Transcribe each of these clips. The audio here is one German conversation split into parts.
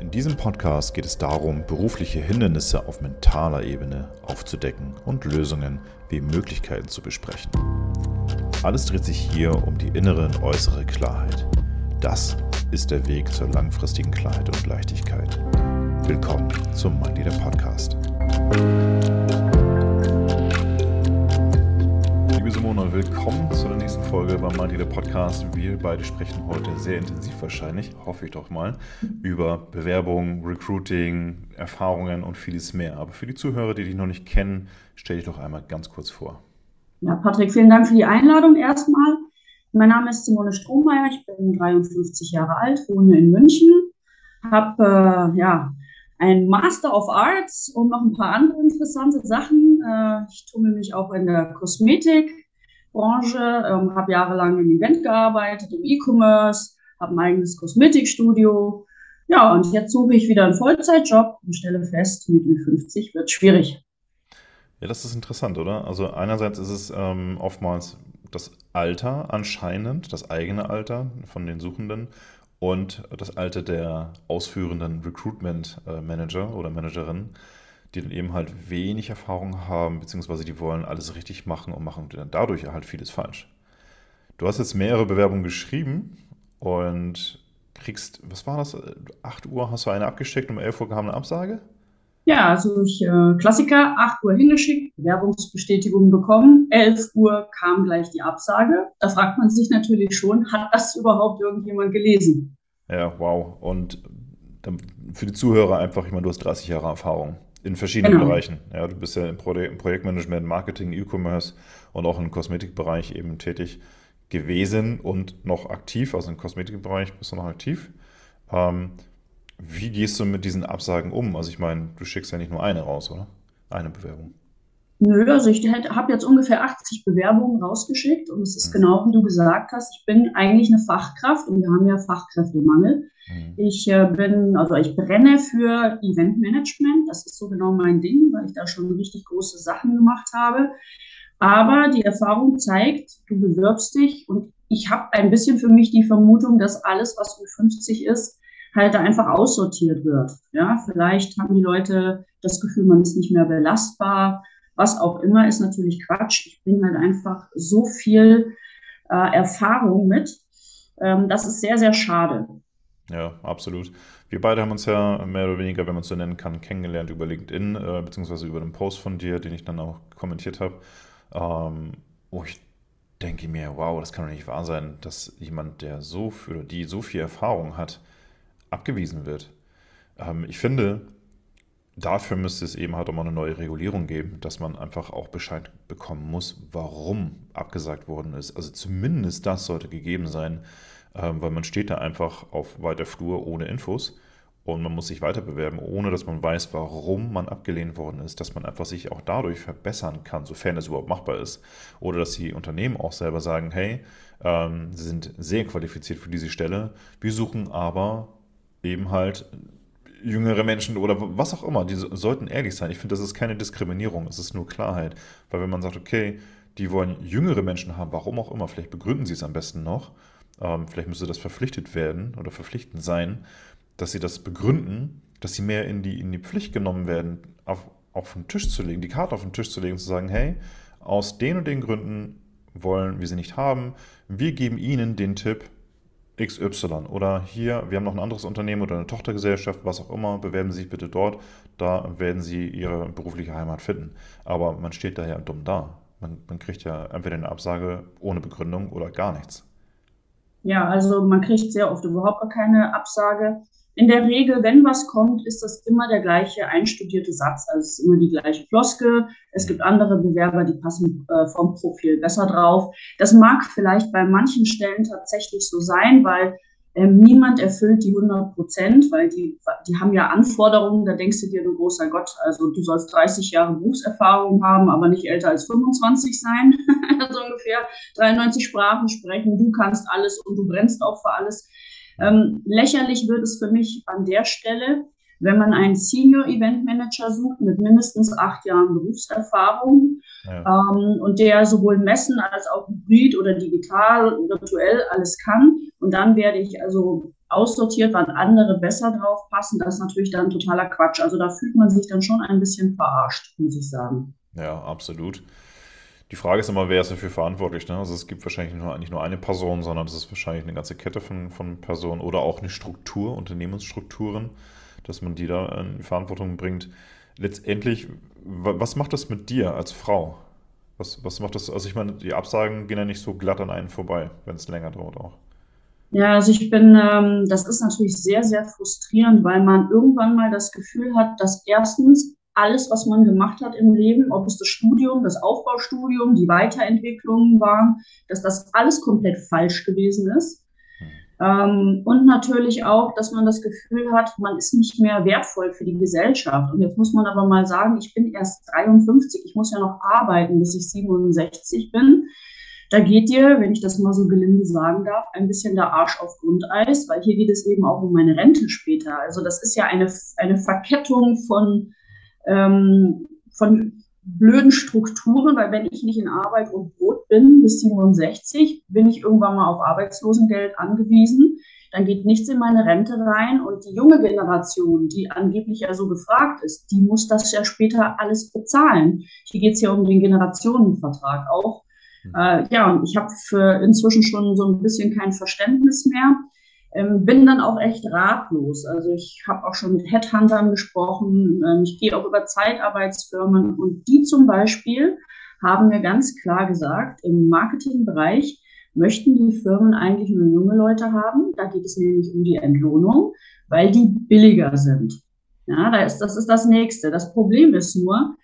In diesem Podcast geht es darum, berufliche Hindernisse auf mentaler Ebene aufzudecken und Lösungen wie Möglichkeiten zu besprechen. Alles dreht sich hier um die innere und äußere Klarheit. Das ist der Weg zur langfristigen Klarheit und Leichtigkeit. Willkommen zum Mind Leader Podcast. Liebe Simone, willkommen zu der nächsten Folge beim Leader Podcast. Wir beide sprechen heute sehr intensiv wahrscheinlich, hoffe ich doch mal, über Bewerbung, Recruiting, Erfahrungen und vieles mehr. Aber für die Zuhörer, die dich noch nicht kennen, stell dich doch einmal ganz kurz vor. Ja, Patrick, vielen Dank für die Einladung erstmal. Mein Name ist Simone Strohmeier, ich bin 53 Jahre alt, wohne in München, habe äh, ja, ein Master of Arts und noch ein paar andere interessante Sachen. Äh, ich tummel mich auch in der Kosmetikbranche, ähm, habe jahrelang im Event gearbeitet, im E-Commerce, habe ein eigenes Kosmetikstudio. Ja, und jetzt suche ich wieder einen Vollzeitjob und stelle fest, mit Ü50 wird schwierig. Ja, das ist interessant, oder? Also einerseits ist es ähm, oftmals das Alter anscheinend, das eigene Alter von den Suchenden und das Alter der ausführenden Recruitment äh, oder Managerinnen, die dann eben halt wenig Erfahrung haben, beziehungsweise die wollen alles richtig machen und machen dann dadurch halt vieles falsch. Du hast jetzt mehrere Bewerbungen geschrieben und kriegst, was war das? 8 Uhr hast du eine abgeschickt, um 11 Uhr kam eine Absage? Ja, also ich, äh, Klassiker, 8 Uhr hingeschickt, Bewerbungsbestätigung bekommen, 11 Uhr kam gleich die Absage. Da fragt man sich natürlich schon, hat das überhaupt irgendjemand gelesen? Ja, wow. Und für die Zuhörer einfach, ich meine, du hast 30 Jahre Erfahrung in verschiedenen genau. Bereichen. Ja, du bist ja im, Pro im Projektmanagement, Marketing, E-Commerce und auch im Kosmetikbereich eben tätig gewesen und noch aktiv, also im Kosmetikbereich bist du noch aktiv. Ähm, wie gehst du mit diesen Absagen um? Also ich meine, du schickst ja nicht nur eine raus, oder? Eine Bewerbung. Nö, also ich habe jetzt ungefähr 80 Bewerbungen rausgeschickt und es ist mhm. genau wie du gesagt hast, ich bin eigentlich eine Fachkraft und wir haben ja Fachkräftemangel. Mhm. Ich äh, bin, also ich brenne für Eventmanagement, das ist so genau mein Ding, weil ich da schon richtig große Sachen gemacht habe. Aber die Erfahrung zeigt, du bewirbst dich und ich habe ein bisschen für mich die Vermutung, dass alles, was Ü50 ist, halt einfach aussortiert wird. Ja, vielleicht haben die Leute das Gefühl, man ist nicht mehr belastbar. Was auch immer ist natürlich Quatsch. Ich bringe halt einfach so viel äh, Erfahrung mit. Ähm, das ist sehr, sehr schade. Ja, absolut. Wir beide haben uns ja mehr oder weniger, wenn man es so nennen kann, kennengelernt über LinkedIn, äh, beziehungsweise über den Post von dir, den ich dann auch kommentiert habe, ähm, wo ich denke mir, wow, das kann doch nicht wahr sein, dass jemand, der so für die so viel Erfahrung hat, abgewiesen wird. Ähm, ich finde, dafür müsste es eben halt auch mal eine neue Regulierung geben, dass man einfach auch Bescheid bekommen muss, warum abgesagt worden ist. Also zumindest das sollte gegeben sein, weil man steht da einfach auf weiter Flur ohne Infos und man muss sich weiter bewerben, ohne dass man weiß, warum man abgelehnt worden ist, dass man einfach sich auch dadurch verbessern kann, sofern es überhaupt machbar ist. Oder dass die Unternehmen auch selber sagen, hey, ähm, sie sind sehr qualifiziert für diese Stelle, wir suchen aber eben halt jüngere Menschen oder was auch immer, die sollten ehrlich sein. Ich finde, das ist keine Diskriminierung, es ist nur Klarheit. Weil wenn man sagt, okay, die wollen jüngere Menschen haben, warum auch immer, vielleicht begründen sie es am besten noch, ähm, vielleicht müsste das verpflichtet werden oder verpflichtend sein, dass sie das begründen, dass sie mehr in die, in die Pflicht genommen werden, auf, auf den Tisch zu legen, die Karte auf den Tisch zu legen und zu sagen, hey, aus den und den Gründen wollen wir sie nicht haben. Wir geben ihnen den Tipp, XY oder hier, wir haben noch ein anderes Unternehmen oder eine Tochtergesellschaft, was auch immer, bewerben Sie sich bitte dort, da werden Sie Ihre berufliche Heimat finden. Aber man steht da ja dumm da. Man, man kriegt ja entweder eine Absage ohne Begründung oder gar nichts. Ja, also man kriegt sehr oft überhaupt gar keine Absage. In der Regel, wenn was kommt, ist das immer der gleiche einstudierte Satz. Also es ist immer die gleiche Floskel. Es gibt andere Bewerber, die passen äh, vom Profil besser drauf. Das mag vielleicht bei manchen Stellen tatsächlich so sein, weil ähm, niemand erfüllt die 100 Prozent, weil die, die haben ja Anforderungen. Da denkst du dir, du großer Gott, also du sollst 30 Jahre Berufserfahrung haben, aber nicht älter als 25 sein. also ungefähr 93 Sprachen sprechen. Du kannst alles und du brennst auch für alles. Ähm, lächerlich wird es für mich an der Stelle, wenn man einen Senior Event Manager sucht mit mindestens acht Jahren Berufserfahrung ja. ähm, und der sowohl messen als auch hybrid oder digital, virtuell alles kann. Und dann werde ich also aussortiert, wann andere besser drauf passen, das ist natürlich dann totaler Quatsch. Also da fühlt man sich dann schon ein bisschen verarscht, muss ich sagen. Ja, absolut. Die Frage ist immer, wer ist dafür verantwortlich? Ne? Also es gibt wahrscheinlich nur, nicht nur eine Person, sondern es ist wahrscheinlich eine ganze Kette von, von Personen oder auch eine Struktur, Unternehmensstrukturen, dass man die da in Verantwortung bringt. Letztendlich, was macht das mit dir als Frau? Was, was macht das? Also ich meine, die Absagen gehen ja nicht so glatt an einen vorbei, wenn es länger dauert auch. Ja, also ich bin, ähm, das ist natürlich sehr, sehr frustrierend, weil man irgendwann mal das Gefühl hat, dass erstens alles, was man gemacht hat im Leben, ob es das Studium, das Aufbaustudium, die Weiterentwicklungen waren, dass das alles komplett falsch gewesen ist. Ähm, und natürlich auch, dass man das Gefühl hat, man ist nicht mehr wertvoll für die Gesellschaft. Und jetzt muss man aber mal sagen, ich bin erst 53, ich muss ja noch arbeiten, bis ich 67 bin. Da geht dir, wenn ich das mal so gelinde sagen darf, ein bisschen der Arsch auf Grundeis, weil hier geht es eben auch um meine Rente später. Also das ist ja eine, eine Verkettung von, ähm, von blöden Strukturen, weil wenn ich nicht in Arbeit und Brot bin bis 67, bin ich irgendwann mal auf Arbeitslosengeld angewiesen. Dann geht nichts in meine Rente rein und die junge Generation, die angeblich ja so gefragt ist, die muss das ja später alles bezahlen. Hier geht es ja um den Generationenvertrag auch. Hm. Äh, ja, und ich habe für inzwischen schon so ein bisschen kein Verständnis mehr ähm, bin dann auch echt ratlos. Also ich habe auch schon mit Headhuntern gesprochen, ähm, ich gehe auch über Zeitarbeitsfirmen und die zum Beispiel haben mir ganz klar gesagt, im Marketingbereich möchten die Firmen eigentlich nur junge Leute haben. Da geht es nämlich um die Entlohnung, weil die billiger sind. Ja, das ist das Nächste. Das Problem ist nur,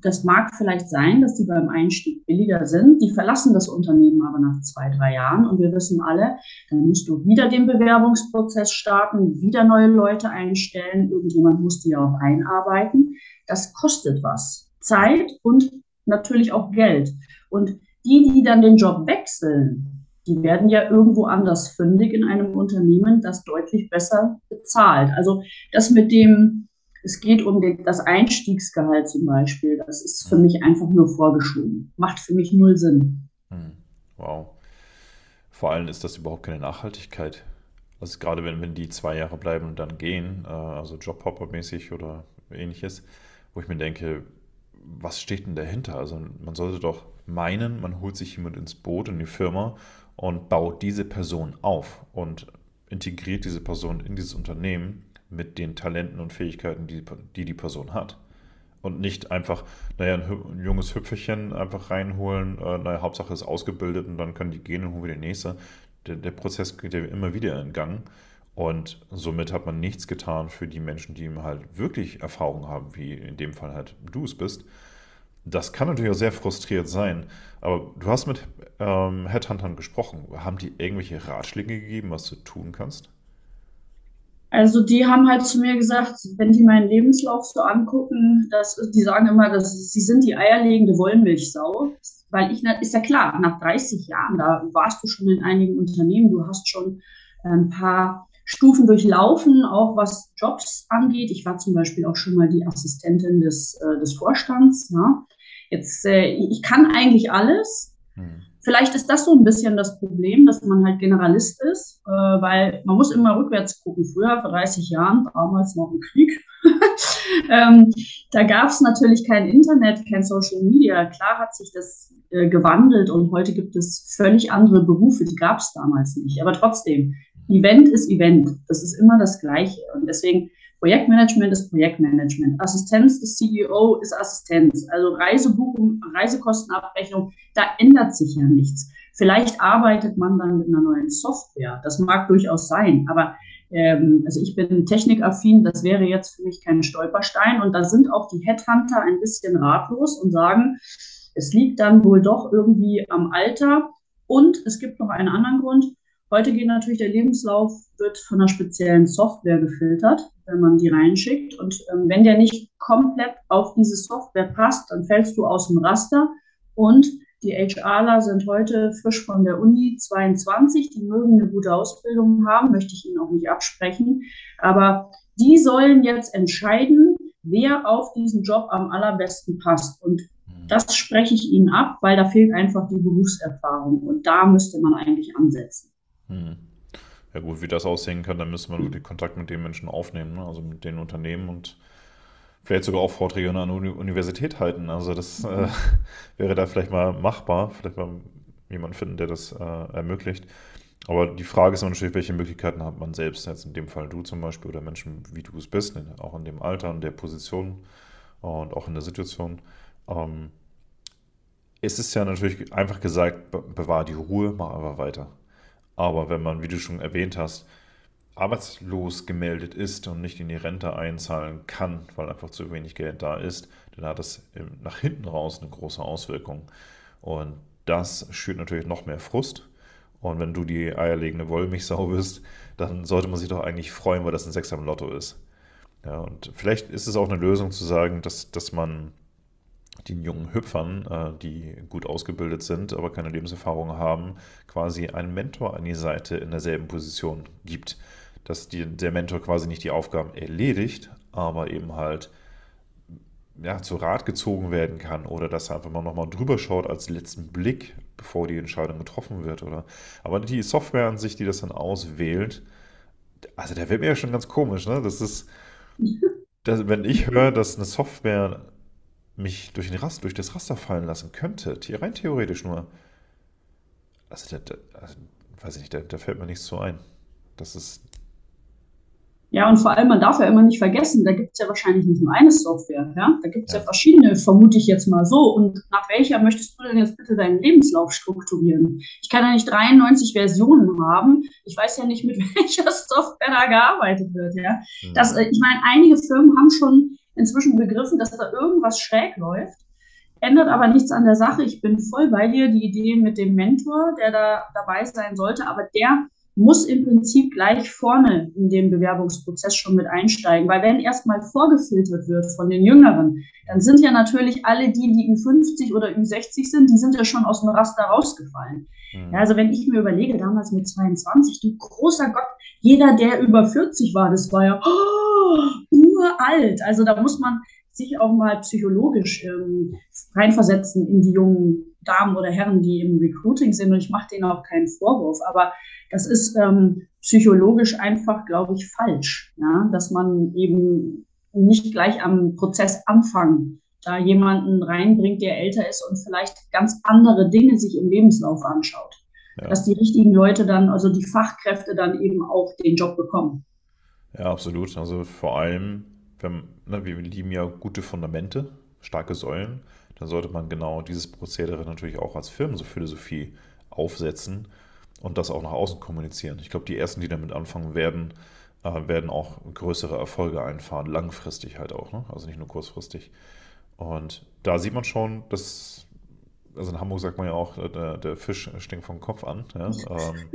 das mag vielleicht sein, dass die beim Einstieg billiger sind. Die verlassen das Unternehmen aber nach zwei, drei Jahren. Und wir wissen alle, dann musst du wieder den Bewerbungsprozess starten, wieder neue Leute einstellen. Irgendjemand muss die auch einarbeiten. Das kostet was. Zeit und natürlich auch Geld. Und die, die dann den Job wechseln, die werden ja irgendwo anders fündig in einem Unternehmen, das deutlich besser bezahlt. Also das mit dem, es geht um das Einstiegsgehalt zum Beispiel. Das ist für mich einfach nur vorgeschoben. Macht für mich null Sinn. Hm. Wow. Vor allem ist das überhaupt keine Nachhaltigkeit. Also gerade wenn, wenn die zwei Jahre bleiben und dann gehen, äh, also Jobhopper-mäßig oder ähnliches, wo ich mir denke, was steht denn dahinter? Also man sollte doch meinen, man holt sich jemand ins Boot, in die Firma und baut diese Person auf und integriert diese Person in dieses Unternehmen mit den Talenten und Fähigkeiten, die die, die Person hat. Und nicht einfach, naja, ein, ein junges Hüpferchen einfach reinholen, äh, naja, Hauptsache ist ausgebildet und dann können die gehen und holen wir den nächste. Der, der Prozess geht ja immer wieder in Gang. Und somit hat man nichts getan für die Menschen, die halt wirklich Erfahrung haben, wie in dem Fall halt du es bist. Das kann natürlich auch sehr frustriert sein. Aber du hast mit ähm, Headhuntern gesprochen. Haben die irgendwelche Ratschläge gegeben, was du tun kannst? Also die haben halt zu mir gesagt, wenn die meinen Lebenslauf so angucken, dass die sagen immer, dass sie sind die eierlegende Wollmilchsau, weil ich ist ja klar, nach 30 Jahren, da warst du schon in einigen Unternehmen, du hast schon ein paar Stufen durchlaufen, auch was Jobs angeht. Ich war zum Beispiel auch schon mal die Assistentin des, äh, des Vorstands. Ja. Jetzt, äh, ich kann eigentlich alles. Hm. Vielleicht ist das so ein bisschen das Problem, dass man halt Generalist ist, äh, weil man muss immer rückwärts gucken. Früher, vor 30 Jahren, damals noch im Krieg, ähm, da gab es natürlich kein Internet, kein Social Media. Klar hat sich das äh, gewandelt und heute gibt es völlig andere Berufe, die gab es damals nicht. Aber trotzdem, Event ist Event. Das ist immer das Gleiche. Und deswegen Projektmanagement ist Projektmanagement. Assistenz des CEO ist Assistenz. Also Reisebuchung, Reisekostenabrechnung, da ändert sich ja nichts. Vielleicht arbeitet man dann mit einer neuen Software. Das mag durchaus sein, aber ähm, also ich bin technikaffin, das wäre jetzt für mich kein Stolperstein. Und da sind auch die Headhunter ein bisschen ratlos und sagen, es liegt dann wohl doch irgendwie am Alter. Und es gibt noch einen anderen Grund. Heute geht natürlich der Lebenslauf, wird von einer speziellen Software gefiltert, wenn man die reinschickt. Und ähm, wenn der nicht komplett auf diese Software passt, dann fällst du aus dem Raster. Und die HRler sind heute frisch von der Uni 22. Die mögen eine gute Ausbildung haben, möchte ich ihnen auch nicht absprechen. Aber die sollen jetzt entscheiden, wer auf diesen Job am allerbesten passt. Und mhm. das spreche ich ihnen ab, weil da fehlt einfach die Berufserfahrung. Und da müsste man eigentlich ansetzen. Hm. Ja gut, wie das aussehen kann, dann müsste man wirklich Kontakt mit den Menschen aufnehmen, ne? also mit den Unternehmen und vielleicht sogar auch Vorträge an der Universität halten. Also das äh, wäre da vielleicht mal machbar, vielleicht mal jemanden finden, der das äh, ermöglicht. Aber die Frage ist natürlich, welche Möglichkeiten hat man selbst, jetzt in dem Fall du zum Beispiel oder Menschen, wie du es bist, auch in dem Alter, in der Position und auch in der Situation. Ähm, es ist ja natürlich einfach gesagt, bewahr die Ruhe, mach einfach weiter. Aber wenn man, wie du schon erwähnt hast, arbeitslos gemeldet ist und nicht in die Rente einzahlen kann, weil einfach zu wenig Geld da ist, dann hat das nach hinten raus eine große Auswirkung. Und das schürt natürlich noch mehr Frust. Und wenn du die eierlegende Wollmilchsau bist, dann sollte man sich doch eigentlich freuen, weil das ein Sechser im Lotto ist. Ja, und vielleicht ist es auch eine Lösung zu sagen, dass, dass man den jungen Hüpfern, äh, die gut ausgebildet sind, aber keine Lebenserfahrung haben, quasi einen Mentor an die Seite in derselben Position gibt. Dass die, der Mentor quasi nicht die Aufgaben erledigt, aber eben halt ja, zu Rat gezogen werden kann oder dass er einfach mal nochmal drüber schaut als letzten Blick, bevor die Entscheidung getroffen wird. Oder aber die Software an sich, die das dann auswählt, also der wird mir ja schon ganz komisch, ne? Das ist, das, wenn ich höre, dass eine Software mich durch, den Rast, durch das Raster fallen lassen könnte, rein theoretisch nur. Also, da, da, also weiß ich nicht, da, da, fällt mir nichts so ein. Das ist. Ja, und vor allem, man darf ja immer nicht vergessen, da gibt es ja wahrscheinlich nicht nur eine Software. Ja? Da gibt es ja. ja. verschiedene, vermute ich jetzt mal so. Und nach welcher möchtest du denn jetzt bitte deinen Lebenslauf strukturieren? Ich kann ja nicht 93 Versionen haben. Ich weiß ja nicht, mit welcher Software da gearbeitet wird. Ja? Mhm. Das, äh, ich meine, einige Firmen haben schon inzwischen begriffen, dass da irgendwas schräg läuft. Ändert aber nichts an der Sache. Ich bin voll bei dir. Die Idee mit dem Mentor, der da dabei sein sollte, aber der muss im Prinzip gleich vorne in dem Bewerbungsprozess schon mit einsteigen, weil wenn erstmal vorgefiltert wird von den Jüngeren, dann sind ja natürlich alle die, die Ü50 oder Ü60 sind, die sind ja schon aus dem Raster rausgefallen. Mhm. Ja, also wenn ich mir überlege, damals mit 22, du großer Gott, jeder, der über 40 war, das war ja oh, uralt. Also da muss man sich auch mal psychologisch ähm, reinversetzen in die jungen Damen oder Herren, die im Recruiting sind. Und ich mache denen auch keinen Vorwurf. Aber das ist ähm, psychologisch einfach, glaube ich, falsch, ja? dass man eben nicht gleich am Prozessanfang da jemanden reinbringt, der älter ist und vielleicht ganz andere Dinge sich im Lebenslauf anschaut. Ja. Dass die richtigen Leute dann, also die Fachkräfte dann eben auch den Job bekommen. Ja, absolut. Also vor allem, wenn, ne, wir lieben ja gute Fundamente, starke Säulen, dann sollte man genau dieses Prozedere natürlich auch als Firmenphilosophie aufsetzen und das auch nach außen kommunizieren. Ich glaube, die ersten, die damit anfangen werden, äh, werden auch größere Erfolge einfahren, langfristig halt auch, ne? also nicht nur kurzfristig. Und da sieht man schon, dass, also in Hamburg sagt man ja auch, der, der Fisch stinkt vom Kopf an. Ja? Ähm,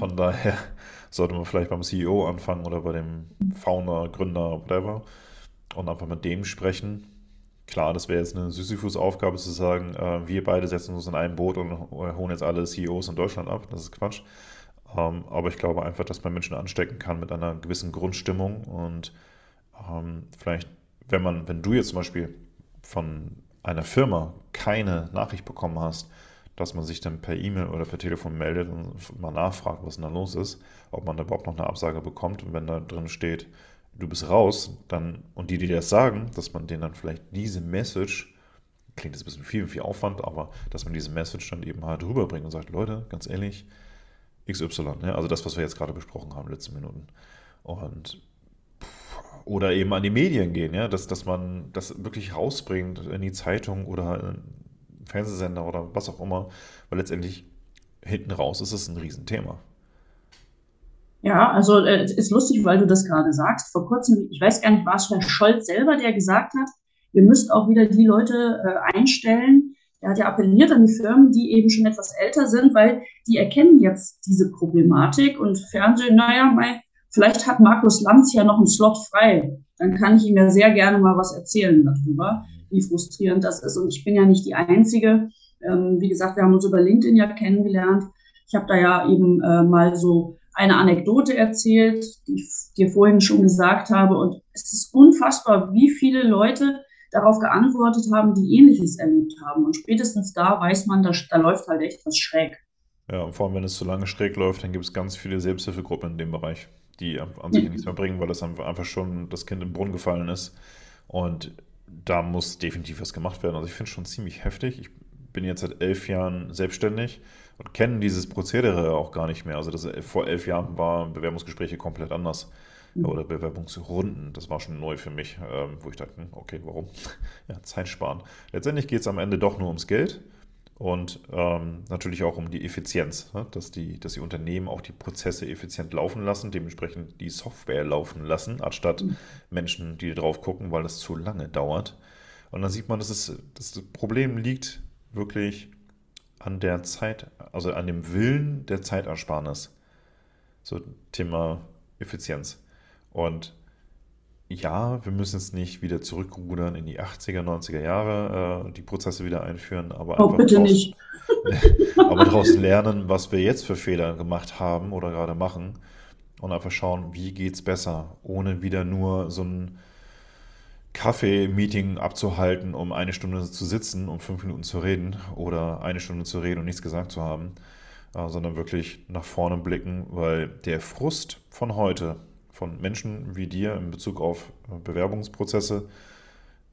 von, daher sollte man vielleicht beim CEO anfangen oder bei dem Founder, Gründer, whatever und einfach mit dem sprechen. Klar, das wäre jetzt eine Sisyphus-Aufgabe zu sagen, äh, wir beide setzen uns in ein Boot und holen jetzt alle CEOs in Deutschland ab. Das ist Quatsch. Ähm, aber ich glaube einfach, dass man Menschen anstecken kann mit einer gewissen Grundstimmung und ähm, vielleicht, wenn man, wenn du jetzt zum Beispiel von einer Firma keine Nachricht bekommen hast, dass man sich dann per E-Mail oder per Telefon meldet und mal nachfragt, was denn da los ist, ob man da überhaupt noch eine Absage bekommt und wenn da drin steht, du bist raus, dann, und die, die das sagen, dass man denen dann vielleicht diese Message, klingt jetzt ein bisschen viel, viel Aufwand, aber dass man diese Message dann eben halt rüberbringt und sagt, Leute, ganz ehrlich, XY, ne? also das, was wir jetzt gerade besprochen haben, letzten Minuten. Und oder eben an die Medien gehen, ja, dass, dass man das wirklich rausbringt in die Zeitung oder Fernsehsender oder was auch immer, weil letztendlich hinten raus ist es ein Riesenthema. Ja, also äh, es ist lustig, weil du das gerade sagst. Vor kurzem, ich weiß gar nicht, war es Herr Scholz selber, der gesagt hat, ihr müsst auch wieder die Leute äh, einstellen. Er hat ja appelliert an die Firmen, die eben schon etwas älter sind, weil die erkennen jetzt diese Problematik und Fernsehen, naja, mein, Vielleicht hat Markus Lanz ja noch einen Slot frei. Dann kann ich ihm ja sehr gerne mal was erzählen darüber, wie frustrierend das ist. Und ich bin ja nicht die Einzige. Ähm, wie gesagt, wir haben uns über LinkedIn ja kennengelernt. Ich habe da ja eben äh, mal so eine Anekdote erzählt, die ich dir vorhin schon gesagt habe. Und es ist unfassbar, wie viele Leute darauf geantwortet haben, die Ähnliches erlebt haben. Und spätestens da weiß man, da, da läuft halt echt was schräg. Ja, und vor allem, wenn es zu lange schräg läuft, dann gibt es ganz viele Selbsthilfegruppen in dem Bereich, die an sich nichts mehr bringen, weil das einfach schon das Kind im Brunnen gefallen ist. Und da muss definitiv was gemacht werden. Also ich finde es schon ziemlich heftig. Ich bin jetzt seit elf Jahren selbstständig und kenne dieses Prozedere auch gar nicht mehr. Also das, vor elf Jahren waren Bewerbungsgespräche komplett anders. Mhm. Oder Bewerbungsrunden. Das war schon neu für mich, ähm, wo ich dachte, hm, okay, warum? Ja, Zeit sparen. Letztendlich geht es am Ende doch nur ums Geld und ähm, natürlich auch um die Effizienz, ne? dass, die, dass die Unternehmen auch die Prozesse effizient laufen lassen, dementsprechend die Software laufen lassen, anstatt mhm. Menschen, die drauf gucken, weil das zu lange dauert. Und dann sieht man, dass, es, dass das Problem liegt wirklich an der Zeit, also an dem Willen der Zeitersparnis. So Thema Effizienz. Und ja, wir müssen jetzt nicht wieder zurückrudern in die 80er, 90er Jahre, äh, die Prozesse wieder einführen, aber oh, bitte draus, nicht. aber daraus lernen, was wir jetzt für Fehler gemacht haben oder gerade machen und einfach schauen, wie geht es besser, ohne wieder nur so ein Kaffee-Meeting abzuhalten, um eine Stunde zu sitzen, um fünf Minuten zu reden oder eine Stunde zu reden und nichts gesagt zu haben, äh, sondern wirklich nach vorne blicken, weil der Frust von heute, von Menschen wie dir in Bezug auf äh, Bewerbungsprozesse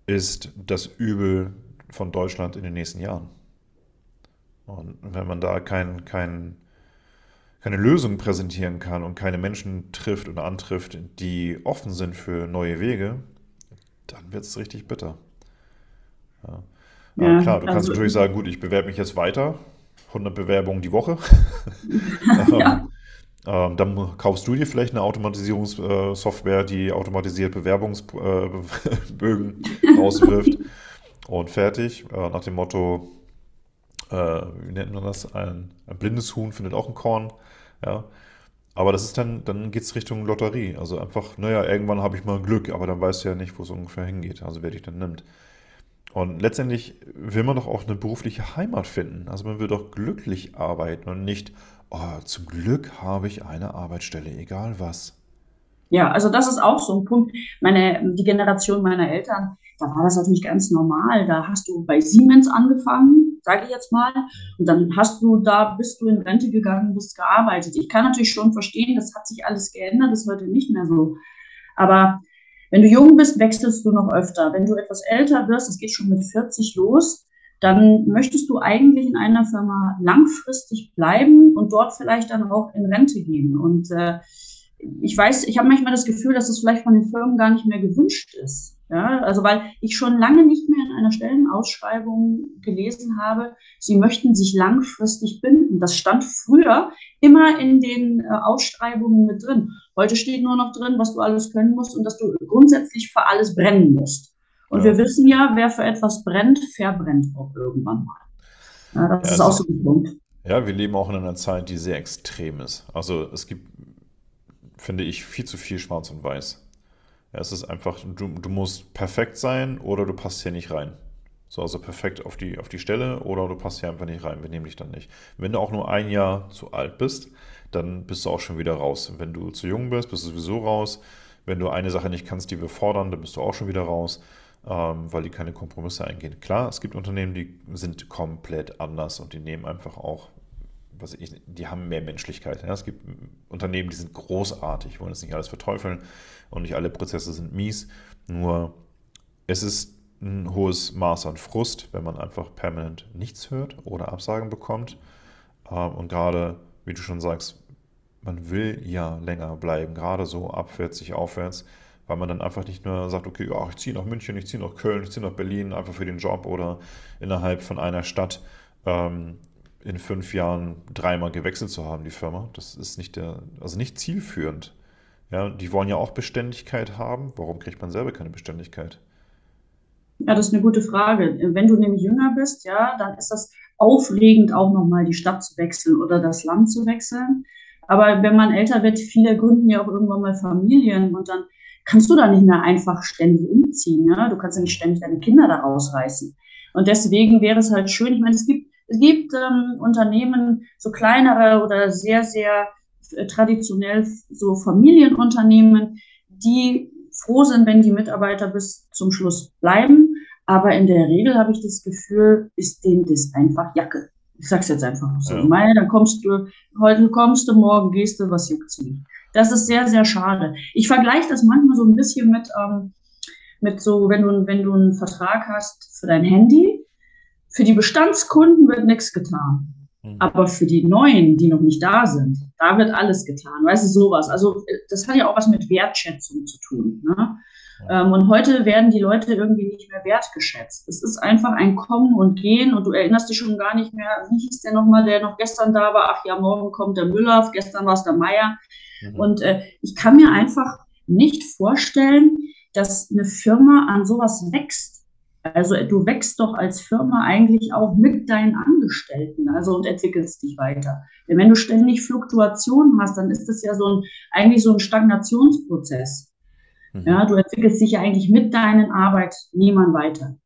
ist das Übel von Deutschland in den nächsten Jahren. Und wenn man da kein, kein, keine Lösung präsentieren kann und keine Menschen trifft oder antrifft, die offen sind für neue Wege, dann wird es richtig bitter. Ja. Ja, klar, du also kannst natürlich sagen, gut, ich bewerbe mich jetzt weiter, 100 Bewerbungen die Woche. ja. Ähm, dann kaufst du dir vielleicht eine Automatisierungssoftware, die automatisiert Bewerbungsbögen äh, auswirft und fertig. Äh, nach dem Motto, äh, wie nennt man das? Ein, ein, blindes Huhn findet auch ein Korn. Ja. Aber das ist dann, dann geht es Richtung Lotterie. Also einfach, naja, irgendwann habe ich mal Glück, aber dann weißt du ja nicht, wo es ungefähr hingeht, also wer dich dann nimmt. Und letztendlich will man doch auch eine berufliche Heimat finden. Also man will doch glücklich arbeiten und nicht, oh, zum Glück habe ich eine Arbeitsstelle, egal was. Ja, also das ist auch so ein Punkt. Meine, die Generation meiner Eltern, da war das natürlich ganz normal. Da hast du bei Siemens angefangen, sage ich jetzt mal, und dann hast du da, bist du in Rente gegangen, bist gearbeitet. Ich kann natürlich schon verstehen, das hat sich alles geändert, das ist heute nicht mehr so. Aber wenn du jung bist, wechselst du noch öfter. Wenn du etwas älter wirst, das geht schon mit 40 los, dann möchtest du eigentlich in einer Firma langfristig bleiben und dort vielleicht dann auch in Rente gehen. Und äh, ich weiß, ich habe manchmal das Gefühl, dass es vielleicht von den Firmen gar nicht mehr gewünscht ist. Ja, also weil ich schon lange nicht mehr in einer Stellenausschreibung gelesen habe, sie möchten sich langfristig binden. Das stand früher immer in den äh, Ausschreibungen mit drin. Heute steht nur noch drin, was du alles können musst und dass du grundsätzlich für alles brennen musst. Und ja. wir wissen ja, wer für etwas brennt, verbrennt auch irgendwann mal. Ja, das ja, ist auch so ein Punkt. Ja, wir leben auch in einer Zeit, die sehr extrem ist. Also es gibt, finde ich, viel zu viel Schwarz und Weiß. Es ist einfach, du, du musst perfekt sein oder du passt hier nicht rein. So, also perfekt auf die, auf die Stelle oder du passt hier einfach nicht rein. Wir nehmen dich dann nicht. Wenn du auch nur ein Jahr zu alt bist, dann bist du auch schon wieder raus. Wenn du zu jung bist, bist du sowieso raus. Wenn du eine Sache nicht kannst, die wir fordern, dann bist du auch schon wieder raus weil die keine Kompromisse eingehen. Klar, es gibt Unternehmen, die sind komplett anders und die nehmen einfach auch, was ich, die haben mehr Menschlichkeit. Es gibt Unternehmen, die sind großartig, wollen es nicht alles verteufeln und nicht alle Prozesse sind mies. Nur es ist ein hohes Maß an Frust, wenn man einfach permanent nichts hört oder Absagen bekommt. Ähm, und gerade, wie du schon sagst, man will ja länger bleiben, gerade so ab 40 aufwärts weil man dann einfach nicht nur sagt, okay, ja, ich ziehe nach München, ich ziehe nach Köln, ich ziehe nach Berlin, einfach für den Job oder innerhalb von einer Stadt ähm, in fünf Jahren dreimal gewechselt zu haben, die Firma. Das ist nicht der, also nicht zielführend. Ja, die wollen ja auch Beständigkeit haben. Warum kriegt man selber keine Beständigkeit? Ja, das ist eine gute Frage. Wenn du nämlich jünger bist, ja, dann ist das aufregend, auch nochmal die Stadt zu wechseln oder das Land zu wechseln. Aber wenn man älter wird, viele gründen ja auch irgendwann mal Familien und dann kannst du da nicht mehr einfach ständig umziehen. Ne? Du kannst ja nicht ständig deine Kinder da rausreißen. Und deswegen wäre es halt schön, ich meine, es gibt, es gibt ähm, Unternehmen, so kleinere oder sehr, sehr äh, traditionell so Familienunternehmen, die froh sind, wenn die Mitarbeiter bis zum Schluss bleiben. Aber in der Regel habe ich das Gefühl, ist denen das einfach Jacke. Ich sag's jetzt einfach so. Ja. Mai, dann kommst du, heute kommst du, morgen gehst du, was juckt's mich. Das ist sehr, sehr schade. Ich vergleiche das manchmal so ein bisschen mit, ähm, mit so, wenn du, wenn du einen Vertrag hast für dein Handy, für die Bestandskunden wird nichts getan. Mhm. Aber für die Neuen, die noch nicht da sind, da wird alles getan. Weißt du, sowas. Also, das hat ja auch was mit Wertschätzung zu tun. Ne? Ähm, und heute werden die Leute irgendwie nicht mehr wertgeschätzt. Es ist einfach ein Kommen und Gehen und du erinnerst dich schon gar nicht mehr, wie hieß der nochmal, der noch gestern da war? Ach ja, morgen kommt der Müller, gestern war es der Meier. Mhm. Und äh, ich kann mir einfach nicht vorstellen, dass eine Firma an sowas wächst. Also du wächst doch als Firma eigentlich auch mit deinen Angestellten, also und entwickelst dich weiter. Denn wenn du ständig Fluktuationen hast, dann ist das ja so ein, eigentlich so ein Stagnationsprozess. Mhm. Ja, du entwickelst dich ja eigentlich mit deinen Arbeitnehmern weiter.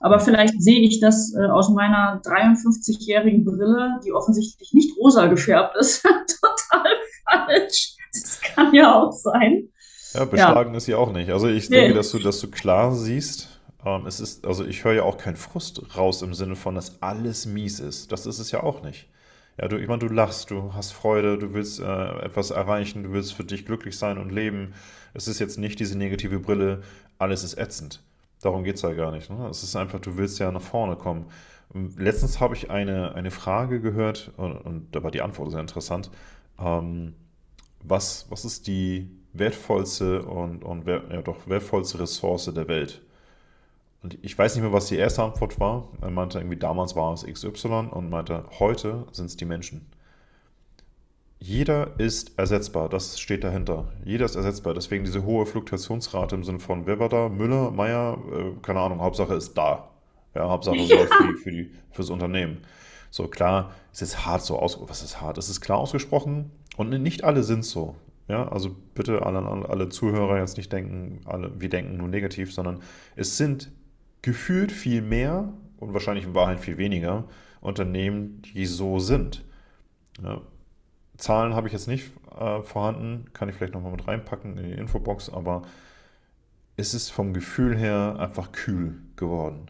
Aber vielleicht sehe ich das äh, aus meiner 53-jährigen Brille, die offensichtlich nicht rosa gefärbt ist, total falsch. Das kann ja auch sein. Ja, beschlagen ja. ist sie auch nicht. Also ich denke, nee. dass du, dass du klar siehst, ähm, es ist, also ich höre ja auch keinen Frust raus im Sinne von, dass alles mies ist. Das ist es ja auch nicht. Ja, du, ich meine, du lachst, du hast Freude, du willst äh, etwas erreichen, du willst für dich glücklich sein und leben. Es ist jetzt nicht diese negative Brille, alles ist ätzend. Darum geht es ja gar nicht. Ne? Es ist einfach, du willst ja nach vorne kommen. Letztens habe ich eine, eine Frage gehört und, und da war die Antwort sehr interessant. Ähm, was, was ist die wertvollste und, und ja, doch wertvollste Ressource der Welt? Und ich weiß nicht mehr, was die erste Antwort war. Er meinte irgendwie, damals war es XY und meinte, heute sind es die Menschen. Jeder ist ersetzbar, das steht dahinter. Jeder ist ersetzbar. Deswegen diese hohe Fluktuationsrate im Sinne von, wer war da? Müller, Meier, äh, keine Ahnung, Hauptsache ist da. Ja, Hauptsache ja. für, für, die, fürs Unternehmen. So, klar, es ist hart so aus. Was ist hart? Es ist klar ausgesprochen und nicht alle sind so. Ja, also bitte alle, alle Zuhörer jetzt nicht denken, alle, wir denken nur negativ, sondern es sind gefühlt viel mehr und wahrscheinlich in Wahrheit viel weniger Unternehmen, die so sind. Ja. Zahlen habe ich jetzt nicht äh, vorhanden, kann ich vielleicht nochmal mit reinpacken in die Infobox, aber es ist vom Gefühl her einfach kühl geworden.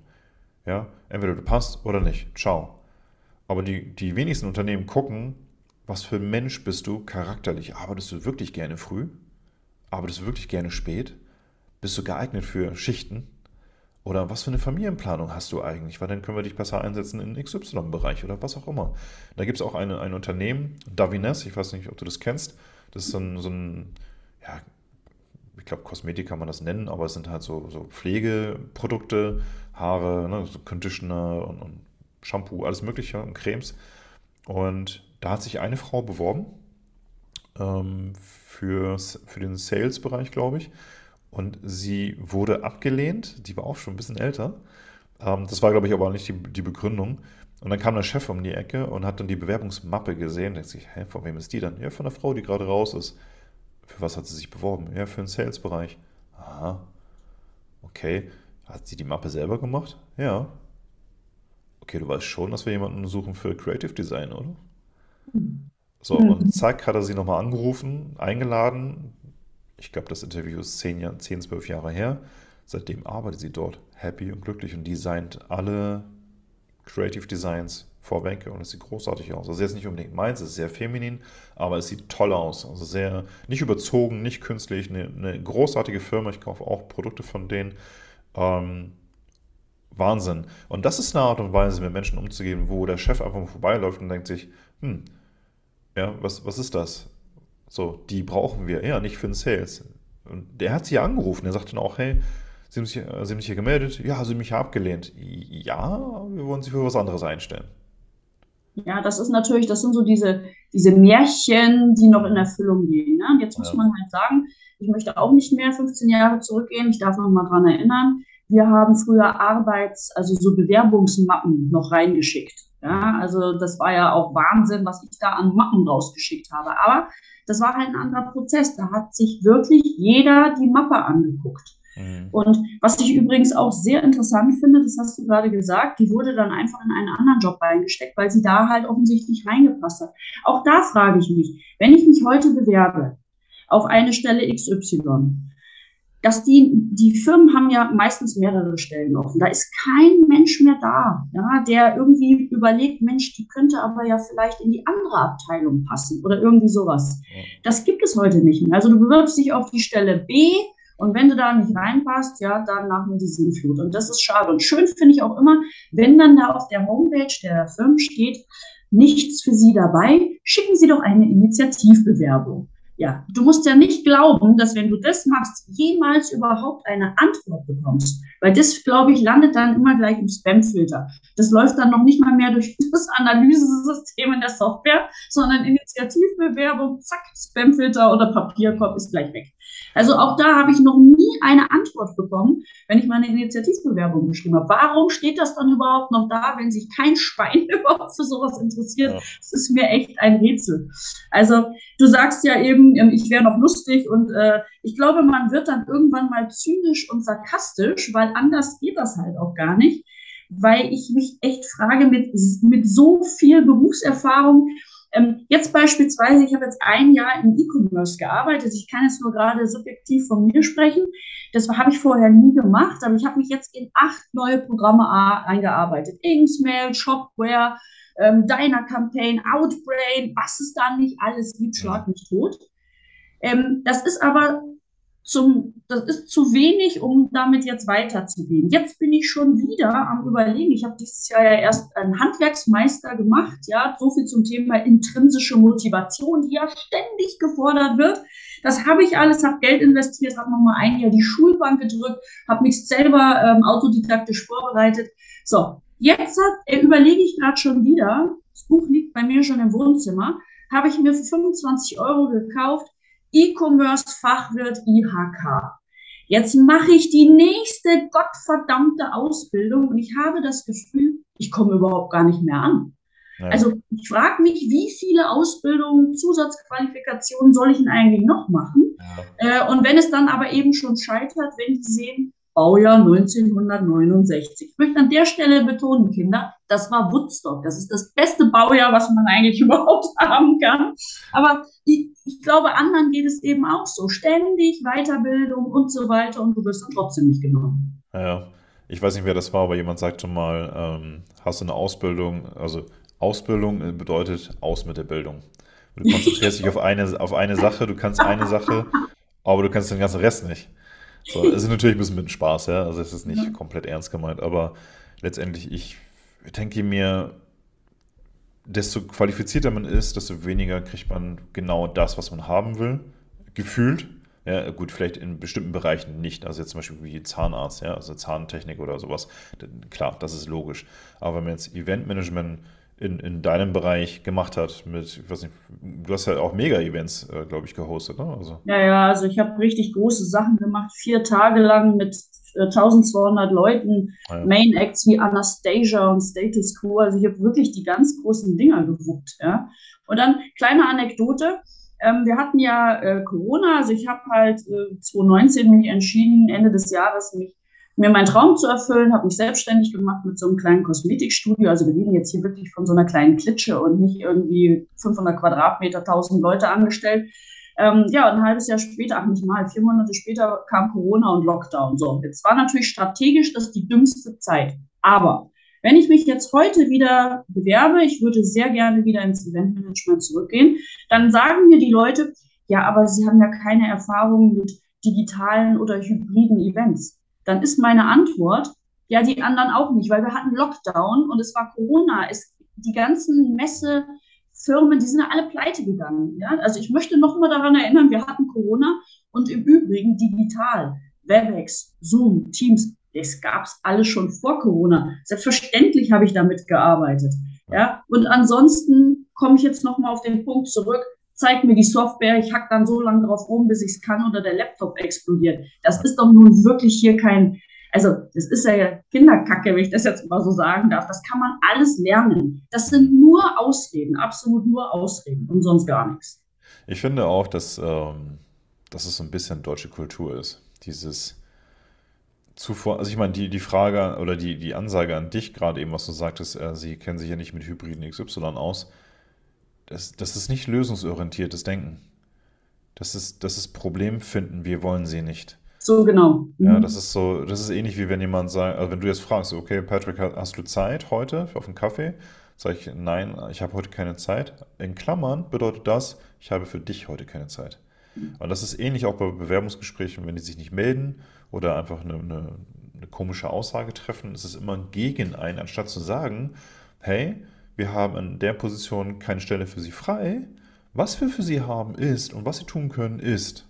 Ja, entweder du passt oder nicht. Ciao. Aber die, die wenigsten Unternehmen gucken, was für ein Mensch bist du charakterlich. Arbeitest du wirklich gerne früh? Arbeitest du wirklich gerne spät? Bist du geeignet für Schichten? Oder was für eine Familienplanung hast du eigentlich? Weil dann können wir dich besser einsetzen in XY-Bereich oder was auch immer. Da gibt es auch eine, ein Unternehmen, Davines, ich weiß nicht, ob du das kennst. Das ist so ein, so ein ja, ich glaube, Kosmetik kann man das nennen, aber es sind halt so, so Pflegeprodukte, Haare, ne, so Conditioner und, und Shampoo, alles Mögliche und Cremes. Und da hat sich eine Frau beworben ähm, für, für den Sales-Bereich, glaube ich. Und sie wurde abgelehnt, die war auch schon ein bisschen älter. Ähm, das war, glaube ich, aber nicht die, die Begründung. Und dann kam der Chef um die Ecke und hat dann die Bewerbungsmappe gesehen. Da sich, hä, von wem ist die dann? Ja, von der Frau, die gerade raus ist. Für was hat sie sich beworben? Ja, für den Sales-Bereich. Aha. Okay. Hat sie die Mappe selber gemacht? Ja. Okay, du weißt schon, dass wir jemanden suchen für Creative Design, oder? So, und zack, hat er sie nochmal angerufen, eingeladen, ich glaube, das Interview ist 10, 10, 12 Jahre her. Seitdem arbeitet sie dort happy und glücklich und designt alle Creative Designs vorweg und es sieht großartig aus. Also jetzt nicht unbedingt meins, es ist sehr feminin, aber es sieht toll aus. Also sehr, nicht überzogen, nicht künstlich, eine, eine großartige Firma. Ich kaufe auch Produkte von denen. Ähm, Wahnsinn. Und das ist eine Art und Weise, mit Menschen umzugehen, wo der Chef einfach mal vorbeiläuft und denkt sich, hm, ja, was, was ist das? So, die brauchen wir, ja, nicht für den Sales. Und der hat sie ja angerufen, der sagte dann auch, hey, Sie haben, sich, äh, Sie haben sich hier gemeldet? Ja, Sie haben mich ja abgelehnt. Ja, wir wollen Sie für was anderes einstellen. Ja, das ist natürlich, das sind so diese, diese Märchen, die noch in Erfüllung gehen. Ne? Jetzt muss ja. man halt sagen, ich möchte auch nicht mehr 15 Jahre zurückgehen. Ich darf noch mal dran erinnern. Wir haben früher Arbeits-, also so Bewerbungsmappen noch reingeschickt. Ja, also das war ja auch Wahnsinn, was ich da an Mappen rausgeschickt habe. Aber das war halt ein anderer Prozess. Da hat sich wirklich jeder die Mappe angeguckt. Mhm. Und was ich übrigens auch sehr interessant finde, das hast du gerade gesagt, die wurde dann einfach in einen anderen Job reingesteckt, weil sie da halt offensichtlich reingepasst hat. Auch da frage ich mich, wenn ich mich heute bewerbe auf eine Stelle XY, dass die, die Firmen haben ja meistens mehrere Stellen offen. Da ist kein Mensch mehr da, ja, der irgendwie überlegt, Mensch, die könnte aber ja vielleicht in die andere Abteilung passen oder irgendwie sowas. Das gibt es heute nicht mehr. Also du bewirbst dich auf die Stelle B und wenn du da nicht reinpasst, ja, dann machen wir die Sinnflut. Und das ist schade. Und schön finde ich auch immer, wenn dann da auf der Homepage der Firmen steht, nichts für Sie dabei, schicken Sie doch eine Initiativbewerbung. Ja, du musst ja nicht glauben, dass wenn du das machst, jemals überhaupt eine Antwort bekommst. Weil das, glaube ich, landet dann immer gleich im Spamfilter. Das läuft dann noch nicht mal mehr durch das Analysesystem in der Software, sondern Initiativbewerbung, zack, Spamfilter oder Papierkorb ist gleich weg. Also auch da habe ich noch nie eine Antwort bekommen, wenn ich meine Initiativbewerbung geschrieben habe. Warum steht das dann überhaupt noch da, wenn sich kein Schwein überhaupt für sowas interessiert? Ja. Das ist mir echt ein Rätsel. Also du sagst ja eben, ähm, ich wäre noch lustig und äh, ich glaube, man wird dann irgendwann mal zynisch und sarkastisch, weil anders geht das halt auch gar nicht, weil ich mich echt frage mit, mit so viel Berufserfahrung, ähm, jetzt beispielsweise, ich habe jetzt ein Jahr im E-Commerce gearbeitet. Ich kann jetzt nur gerade subjektiv von mir sprechen. Das habe ich vorher nie gemacht, aber ich habe mich jetzt in acht neue Programme eingearbeitet. Inksmail, Shopware, ähm, Diner Campaign, Outbrain, was es da nicht alles gibt, schlag mich tot. Ähm, das ist aber zum, das ist zu wenig, um damit jetzt weiterzugehen. Jetzt bin ich schon wieder am Überlegen. Ich habe dieses Jahr ja erst einen Handwerksmeister gemacht, ja, so viel zum Thema intrinsische Motivation, die ja ständig gefordert wird. Das habe ich alles, habe Geld investiert, habe nochmal ein Jahr die Schulbank gedrückt, habe mich selber ähm, autodidaktisch vorbereitet. So, jetzt hat, äh, überlege ich gerade schon wieder, das Buch liegt bei mir schon im Wohnzimmer, habe ich mir für 25 Euro gekauft, E-Commerce-Fachwirt IHK. Jetzt mache ich die nächste gottverdammte Ausbildung und ich habe das Gefühl, ich komme überhaupt gar nicht mehr an. Ja. Also ich frage mich, wie viele Ausbildungen, Zusatzqualifikationen soll ich denn eigentlich noch machen? Ja. Äh, und wenn es dann aber eben schon scheitert, wenn die sehen, Baujahr 1969. Ich möchte an der Stelle betonen, Kinder, das war Woodstock. Das ist das beste Baujahr, was man eigentlich überhaupt haben kann. Aber ich, ich glaube, anderen geht es eben auch so. Ständig Weiterbildung und so weiter und du wirst dann trotzdem nicht genommen. Ja, ich weiß nicht, wer das war, aber jemand sagte mal, ähm, hast du eine Ausbildung, also Ausbildung bedeutet aus mit der Bildung. Du konzentrierst dich auf eine, auf eine Sache, du kannst eine Sache, aber du kannst den ganzen Rest nicht. So, es ist natürlich ein bisschen mit Spaß, ja. Also es ist nicht ja. komplett ernst gemeint, aber letztendlich, ich denke mir, desto qualifizierter man ist, desto weniger kriegt man genau das, was man haben will, gefühlt. Ja, gut, vielleicht in bestimmten Bereichen nicht. Also jetzt zum Beispiel wie Zahnarzt, ja, also Zahntechnik oder sowas. Klar, das ist logisch. Aber wenn man jetzt Eventmanagement in, in deinem Bereich gemacht hat. Mit, ich weiß nicht, du hast ja auch Mega-Events, äh, glaube ich, gehostet, ne? Also. Ja, ja, also ich habe richtig große Sachen gemacht, vier Tage lang mit 1200 Leuten, ah, ja. Main Acts wie Anastasia und Status Quo. Also ich habe wirklich die ganz großen Dinger gewuppt, ja. Und dann kleine Anekdote. Ähm, wir hatten ja äh, Corona, also ich habe halt äh, 2019 mich entschieden, Ende des Jahres mich mir meinen Traum zu erfüllen, habe mich selbstständig gemacht mit so einem kleinen Kosmetikstudio. Also wir reden jetzt hier wirklich von so einer kleinen Klitsche und nicht irgendwie 500 Quadratmeter, 1000 Leute angestellt. Ähm, ja, ein halbes Jahr später, ach nicht mal, vier Monate später kam Corona und Lockdown. So, jetzt war natürlich strategisch das die dümmste Zeit. Aber wenn ich mich jetzt heute wieder bewerbe, ich würde sehr gerne wieder ins Eventmanagement zurückgehen, dann sagen mir die Leute, ja, aber sie haben ja keine Erfahrung mit digitalen oder hybriden Events dann ist meine Antwort, ja, die anderen auch nicht, weil wir hatten Lockdown und es war Corona. Es, die ganzen Messefirmen, die sind ja alle pleite gegangen. Ja? Also ich möchte noch mal daran erinnern, wir hatten Corona und im Übrigen digital. Webex, Zoom, Teams, das gab es alles schon vor Corona. Selbstverständlich habe ich damit gearbeitet. Ja? Und ansonsten komme ich jetzt noch mal auf den Punkt zurück, zeig mir die Software, ich hack dann so lange drauf rum, bis ich es kann oder der Laptop explodiert. Das ist doch nun wirklich hier kein, also das ist ja Kinderkacke, wenn ich das jetzt mal so sagen darf. Das kann man alles lernen. Das sind nur Ausreden, absolut nur Ausreden und sonst gar nichts. Ich finde auch, dass, ähm, dass es so ein bisschen deutsche Kultur ist. Dieses zuvor, also ich meine, die, die Frage oder die, die Ansage an dich gerade eben, was du sagtest, äh, sie kennen sich ja nicht mit Hybriden XY aus das, das ist nicht lösungsorientiertes Denken. Das ist, das ist Problem finden, wir wollen sie nicht. So genau. Mhm. Ja, das ist so, das ist ähnlich wie wenn jemand sagt, also wenn du jetzt fragst, okay, Patrick, hast du Zeit heute auf einen Kaffee? Sag ich, nein, ich habe heute keine Zeit. In Klammern bedeutet das, ich habe für dich heute keine Zeit. Und das ist ähnlich auch bei Bewerbungsgesprächen, wenn die sich nicht melden oder einfach eine, eine, eine komische Aussage treffen, ist es immer gegen einen, anstatt zu sagen, hey, wir haben in der Position keine Stelle für Sie frei. Was wir für Sie haben ist und was Sie tun können ist.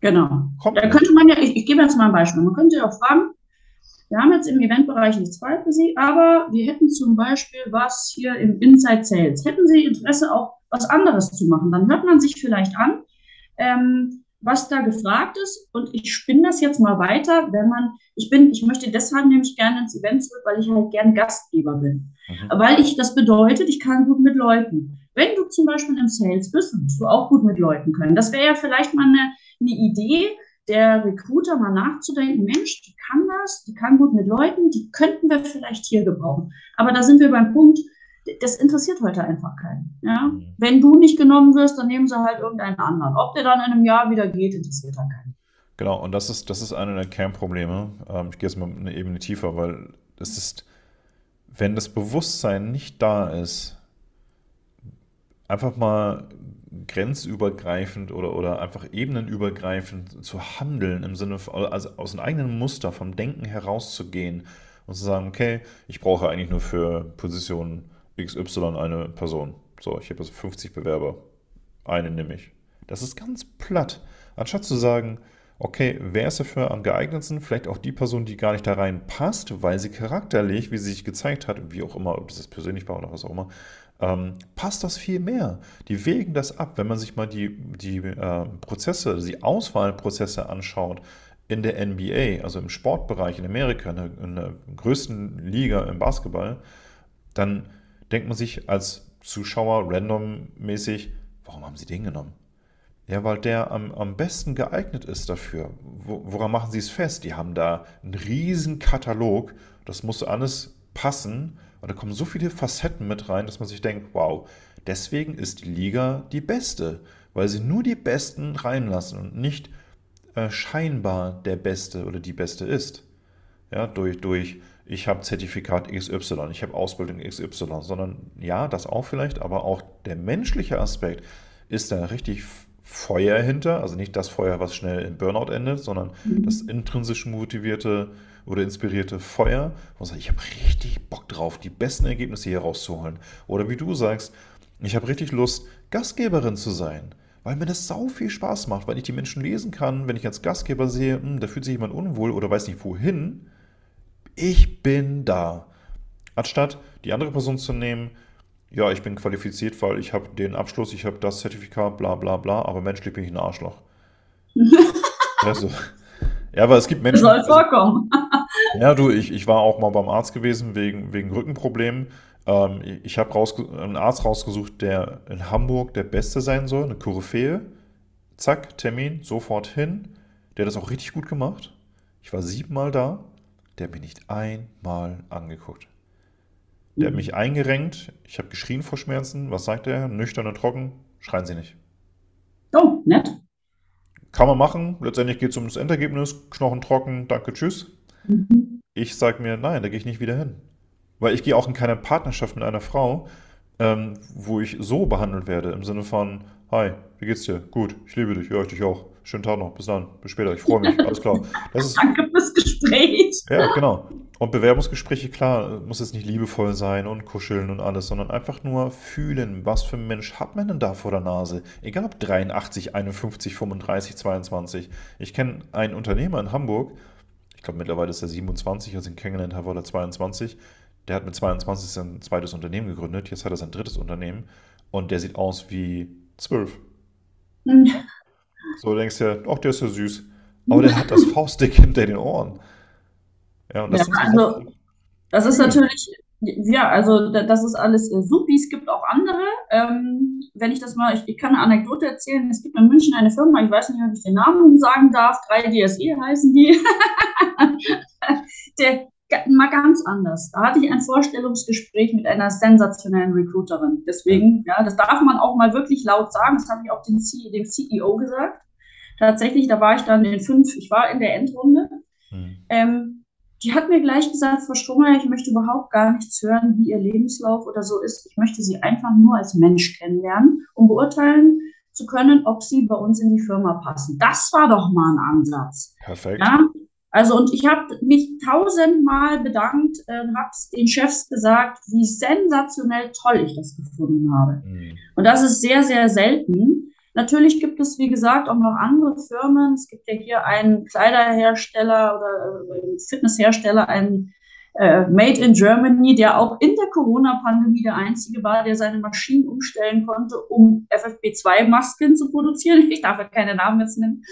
Genau. Kommt da könnte man ja, ich, ich gebe jetzt mal ein Beispiel. Man könnte ja auch fragen, wir haben jetzt im Eventbereich nichts frei für Sie, aber wir hätten zum Beispiel was hier im Inside Sales. Hätten Sie Interesse, auch was anderes zu machen? Dann hört man sich vielleicht an, ähm, was da gefragt ist. Und ich spinne das jetzt mal weiter, wenn man, ich bin, ich möchte deshalb nämlich gerne ins Event zurück, weil ich halt gern Gastgeber bin. Mhm. Weil ich, das bedeutet, ich kann gut mit Leuten. Wenn du zum Beispiel im Sales bist, musst du auch gut mit Leuten können. Das wäre ja vielleicht mal eine, eine Idee, der Recruiter mal nachzudenken, Mensch, die kann das, die kann gut mit Leuten, die könnten wir vielleicht hier gebrauchen. Aber da sind wir beim Punkt, das interessiert heute einfach keinen. Ja? Mhm. Wenn du nicht genommen wirst, dann nehmen sie halt irgendeinen anderen. Ob der dann in einem Jahr wieder geht, interessiert dann keinen. Genau, und das ist, das ist einer der Kernprobleme. Ähm, ich gehe jetzt mal eine Ebene tiefer, weil es ist, wenn das Bewusstsein nicht da ist, einfach mal grenzübergreifend oder, oder einfach ebenenübergreifend zu handeln, im Sinne von, also aus einem eigenen Muster, vom Denken herauszugehen und zu sagen, okay, ich brauche eigentlich nur für Position XY eine Person. So, ich habe also 50 Bewerber. Eine nehme ich. Das ist ganz platt. Anstatt zu sagen, okay, wer ist dafür am geeignetsten? Vielleicht auch die Person, die gar nicht da rein passt, weil sie charakterlich, wie sie sich gezeigt hat, wie auch immer, ob das persönlich war oder was auch immer, ähm, passt das viel mehr. Die wägen das ab, wenn man sich mal die, die äh, Prozesse, die Auswahlprozesse anschaut in der NBA, also im Sportbereich in Amerika, in der, in der größten Liga im Basketball, dann denkt man sich als Zuschauer randommäßig, warum haben sie den genommen? Ja, weil der am, am besten geeignet ist dafür. Wo, woran machen sie es fest? Die haben da einen riesen Katalog, das muss alles passen und da kommen so viele Facetten mit rein, dass man sich denkt, wow, deswegen ist die Liga die beste, weil sie nur die Besten reinlassen und nicht äh, scheinbar der Beste oder die Beste ist. Ja, durch, durch ich habe Zertifikat XY, ich habe Ausbildung XY, sondern ja, das auch vielleicht, aber auch der menschliche Aspekt ist da richtig Feuer hinter, also nicht das Feuer, was schnell in Burnout endet, sondern mhm. das intrinsisch motivierte oder inspirierte Feuer, wo man sagt, ich habe richtig Bock drauf, die besten Ergebnisse hier rauszuholen. Oder wie du sagst, ich habe richtig Lust, Gastgeberin zu sein, weil mir das sau viel Spaß macht, weil ich die Menschen lesen kann, wenn ich als Gastgeber sehe, hm, da fühlt sich jemand unwohl oder weiß nicht wohin. Ich bin da. Anstatt die andere Person zu nehmen, ja, ich bin qualifiziert, weil ich habe den Abschluss, ich habe das Zertifikat, bla bla bla, aber menschlich bin ich ein Arschloch. also, ja, aber es gibt Menschen. Soll vorkommen. Also, ja, du, ich, ich war auch mal beim Arzt gewesen wegen, wegen Rückenproblemen. Ähm, ich habe einen Arzt rausgesucht, der in Hamburg der Beste sein soll, eine Koryphäe. Zack, Termin, sofort hin. Der hat das auch richtig gut gemacht. Ich war siebenmal da. Der hat mich nicht einmal angeguckt. Der hat mich eingerenkt. Ich habe geschrien vor Schmerzen. Was sagt er? Nüchtern und trocken. Schreien Sie nicht. Oh, nett. Kann man machen. Letztendlich geht es um das Endergebnis. Knochen trocken, danke, tschüss. Mhm. Ich sage mir, nein, da gehe ich nicht wieder hin. Weil ich gehe auch in keine Partnerschaft mit einer Frau, ähm, wo ich so behandelt werde, im Sinne von, hi, wie geht's dir? Gut, ich liebe dich, ja, ich dich auch. Schönen Tag noch, bis dann, bis später, ich freue mich, alles klar. Ist, Danke fürs Gespräch. Ja, genau. Und Bewerbungsgespräche, klar, muss jetzt nicht liebevoll sein und kuscheln und alles, sondern einfach nur fühlen, was für ein Mensch hat man denn da vor der Nase? Egal ob 83, 51, 35, 22. Ich kenne einen Unternehmer in Hamburg, ich glaube mittlerweile ist er 27, als ich ihn kennengelernt habe, war er 22. Der hat mit 22 sein zweites Unternehmen gegründet, jetzt hat er sein drittes Unternehmen und der sieht aus wie 12. Mhm. So du denkst ja, ach, der ist ja süß. Aber der hat das Faustdick hinter den Ohren. Ja, das, ja, also, das ist natürlich, ja, also das ist alles äh, supi. Es gibt auch andere. Ähm, wenn ich das mal, ich, ich, kann eine Anekdote erzählen. Es gibt in München eine Firma, ich weiß nicht, ob ich den Namen sagen darf, 3DSE heißen die. Der, mal ganz anders. Da hatte ich ein Vorstellungsgespräch mit einer sensationellen Recruiterin. Deswegen, ja, das darf man auch mal wirklich laut sagen. Das habe ich auch dem, C, dem CEO gesagt. tatsächlich, da war ich dann in fünf, ich war in der Endrunde. Mhm. Ähm, die hat mir gleich gesagt, Frau Strummer, ich möchte überhaupt gar nichts hören, wie Ihr Lebenslauf oder so ist. Ich möchte Sie einfach nur als Mensch kennenlernen, um beurteilen zu können, ob Sie bei uns in die Firma passen. Das war doch mal ein Ansatz. Perfekt. Ja? Also, und ich habe mich tausendmal bedankt, äh, habe den Chefs gesagt, wie sensationell toll ich das gefunden habe. Mhm. Und das ist sehr, sehr selten. Natürlich gibt es, wie gesagt, auch noch andere Firmen. Es gibt ja hier einen Kleiderhersteller oder äh, Fitnesshersteller, einen äh, Made in Germany, der auch in der Corona-Pandemie der einzige war, der seine Maschinen umstellen konnte, um FFP2-Masken zu produzieren. Ich darf ja keine Namen jetzt nennen.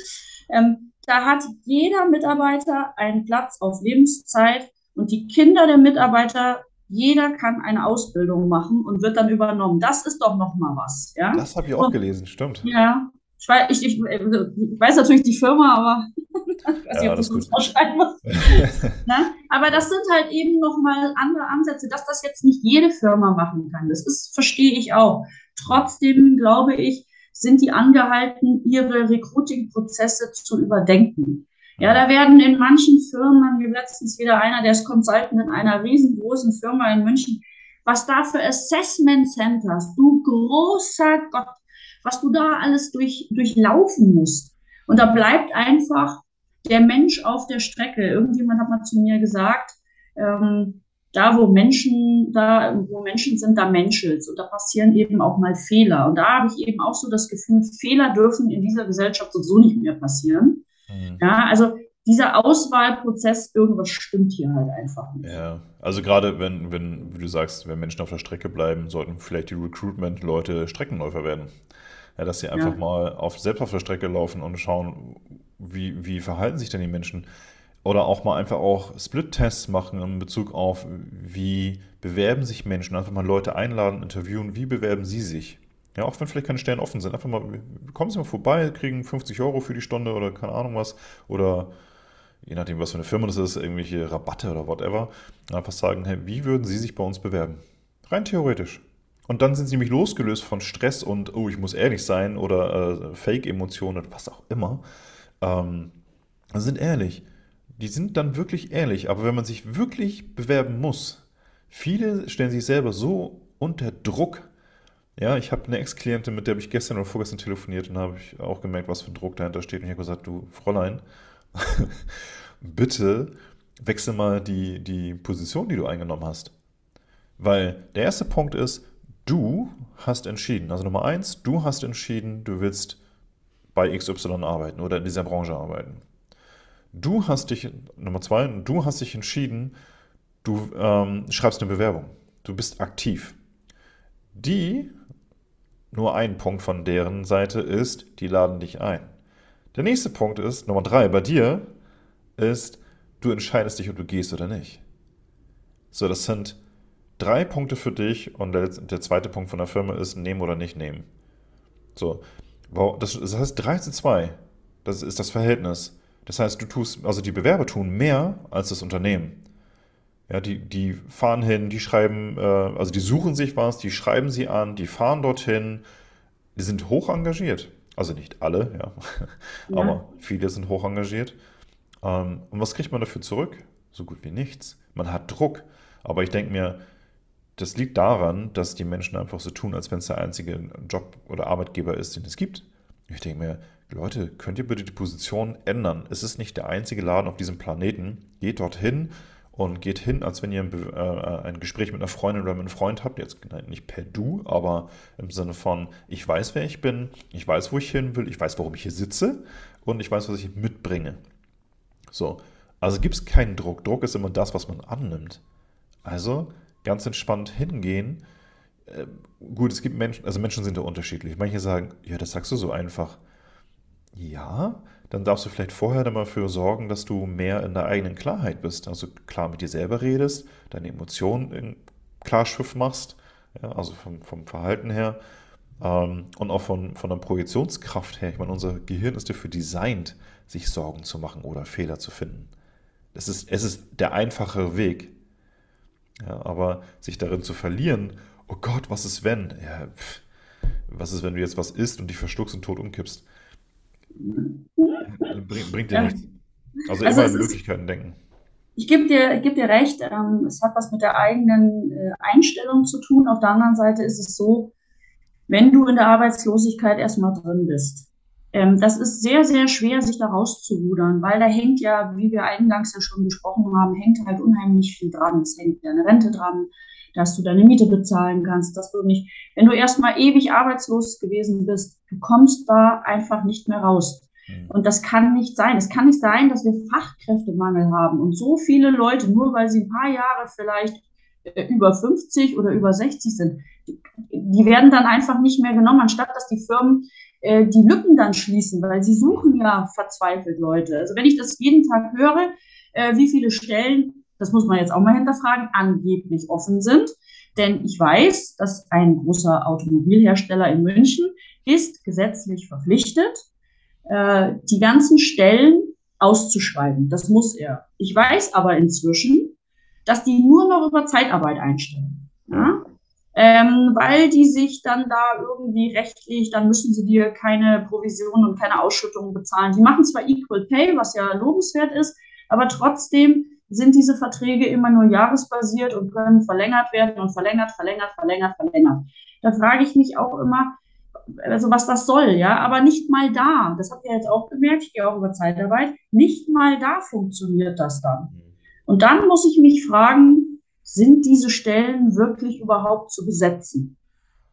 Ähm, da hat jeder Mitarbeiter einen Platz auf Lebenszeit und die Kinder der Mitarbeiter jeder kann eine Ausbildung machen und wird dann übernommen. Das ist doch noch mal was. Ja? Das habe ich auch und, gelesen, stimmt. Ja, ich weiß, ich, ich, ich weiß, natürlich die Firma, aber ich weiß nicht, ob ich das ausschreiben muss. ne? Aber das sind halt eben noch mal andere Ansätze, dass das jetzt nicht jede Firma machen kann. Das ist, verstehe ich auch. Trotzdem glaube ich, sind die angehalten, ihre Recruiting-Prozesse zu überdenken. Ja, da werden in manchen Firmen, wie letztens wieder einer, der ist Consultant in einer riesengroßen Firma in München, was da für Assessment Centers, du großer Gott, was du da alles durch, durchlaufen musst. Und da bleibt einfach der Mensch auf der Strecke. Irgendjemand hat mal zu mir gesagt, ähm, da wo Menschen, da wo Menschen sind, da menschelt und da passieren eben auch mal Fehler. Und da habe ich eben auch so das Gefühl, Fehler dürfen in dieser Gesellschaft sowieso nicht mehr passieren. Mhm. Ja, also dieser Auswahlprozess, irgendwas stimmt hier halt einfach nicht. Ja, also gerade wenn, wenn, wie du sagst, wenn Menschen auf der Strecke bleiben, sollten vielleicht die Recruitment-Leute Streckenläufer werden. Ja, dass sie einfach ja. mal auf, selbst auf der Strecke laufen und schauen, wie, wie verhalten sich denn die Menschen. Oder auch mal einfach auch Split-Tests machen in Bezug auf, wie bewerben sich Menschen. Einfach mal Leute einladen, interviewen, wie bewerben sie sich. Ja, auch wenn vielleicht keine Stellen offen sind. Einfach mal, kommen Sie mal vorbei, kriegen 50 Euro für die Stunde oder keine Ahnung was. Oder je nachdem, was für eine Firma das ist, irgendwelche Rabatte oder whatever. Einfach sagen, hey, wie würden Sie sich bei uns bewerben? Rein theoretisch. Und dann sind sie nämlich losgelöst von Stress und, oh, ich muss ehrlich sein oder äh, Fake-Emotionen oder was auch immer. Ähm, sind ehrlich. Die sind dann wirklich ehrlich. Aber wenn man sich wirklich bewerben muss, viele stellen sich selber so unter Druck, ja, ich habe eine Ex-Klientin, mit der habe ich gestern oder vorgestern telefoniert und habe ich auch gemerkt, was für ein Druck dahinter steht. Und ich habe gesagt, du Fräulein, bitte wechsel mal die, die Position, die du eingenommen hast. Weil der erste Punkt ist, du hast entschieden. Also Nummer eins, du hast entschieden, du willst bei XY arbeiten oder in dieser Branche arbeiten. Du hast dich, Nummer zwei, du hast dich entschieden, du ähm, schreibst eine Bewerbung. Du bist aktiv. Die nur ein Punkt von deren Seite ist, die laden dich ein. Der nächste Punkt ist, Nummer drei bei dir, ist, du entscheidest dich, ob du gehst oder nicht. So, das sind drei Punkte für dich und der, der zweite Punkt von der Firma ist, nehmen oder nicht nehmen. So, das, das heißt 3 zu 2, das ist das Verhältnis. Das heißt, du tust, also die Bewerber tun mehr als das Unternehmen. Ja, die, die fahren hin, die schreiben, äh, also die suchen sich was, die schreiben sie an, die fahren dorthin, die sind hoch engagiert. Also nicht alle, ja, ja. aber viele sind hoch engagiert. Ähm, und was kriegt man dafür zurück? So gut wie nichts. Man hat Druck. Aber ich denke mir, das liegt daran, dass die Menschen einfach so tun, als wenn es der einzige Job oder Arbeitgeber ist, den es gibt. Ich denke mir, Leute, könnt ihr bitte die Position ändern? Es ist nicht der einzige Laden auf diesem Planeten. Geht dorthin, und geht hin, als wenn ihr ein, äh, ein, Gespräch mit einer Freundin oder mit einem Freund habt, jetzt nicht per Du, aber im Sinne von, ich weiß, wer ich bin, ich weiß, wo ich hin will, ich weiß, warum ich hier sitze und ich weiß, was ich mitbringe. So, also gibt es keinen Druck. Druck ist immer das, was man annimmt. Also ganz entspannt hingehen. Äh, gut, es gibt Menschen, also Menschen sind da unterschiedlich. Manche sagen, ja, das sagst du so einfach. Ja, dann darfst du vielleicht vorher dafür sorgen, dass du mehr in der eigenen Klarheit bist. Also klar mit dir selber redest, deine Emotionen klar Schiff machst, ja, also vom, vom Verhalten her ähm, und auch von, von der Projektionskraft her. Ich meine, unser Gehirn ist dafür designt, sich Sorgen zu machen oder Fehler zu finden. Das ist, es ist der einfache Weg. Ja, aber sich darin zu verlieren, oh Gott, was ist wenn? Ja, pff, was ist, wenn du jetzt was isst und dich verschluckst und tot umkippst? Bring, bringt dir nichts. Also, also immer in Möglichkeiten denken. Ich gebe dir, geb dir recht, ähm, es hat was mit der eigenen äh, Einstellung zu tun. Auf der anderen Seite ist es so, wenn du in der Arbeitslosigkeit erstmal drin bist, ähm, das ist sehr, sehr schwer, sich da rauszurudern, weil da hängt ja, wie wir eingangs ja schon besprochen haben, hängt halt unheimlich viel dran. Es hängt deine Rente dran, dass du deine Miete bezahlen kannst, dass du nicht, wenn du erstmal ewig arbeitslos gewesen bist, du kommst da einfach nicht mehr raus. Mhm. Und das kann nicht sein. Es kann nicht sein, dass wir Fachkräftemangel haben und so viele Leute, nur weil sie ein paar Jahre vielleicht äh, über 50 oder über 60 sind, die, die werden dann einfach nicht mehr genommen, anstatt dass die Firmen äh, die Lücken dann schließen, weil sie suchen ja verzweifelt Leute. Also wenn ich das jeden Tag höre, äh, wie viele Stellen, das muss man jetzt auch mal hinterfragen, angeblich offen sind. Denn ich weiß, dass ein großer Automobilhersteller in München ist gesetzlich verpflichtet, äh, die ganzen Stellen auszuschreiben. Das muss er. Ich weiß aber inzwischen, dass die nur noch über Zeitarbeit einstellen. Ja? Ähm, weil die sich dann da irgendwie rechtlich, dann müssen sie dir keine Provision und keine Ausschüttungen bezahlen. Die machen zwar Equal Pay, was ja lobenswert ist, aber trotzdem sind diese Verträge immer nur jahresbasiert und können verlängert werden und verlängert, verlängert, verlängert, verlängert. Da frage ich mich auch immer, also was das soll, ja, aber nicht mal da, das habt ihr jetzt auch gemerkt, ich gehe auch über Zeitarbeit, nicht mal da funktioniert das dann. Mhm. Und dann muss ich mich fragen, sind diese Stellen wirklich überhaupt zu besetzen?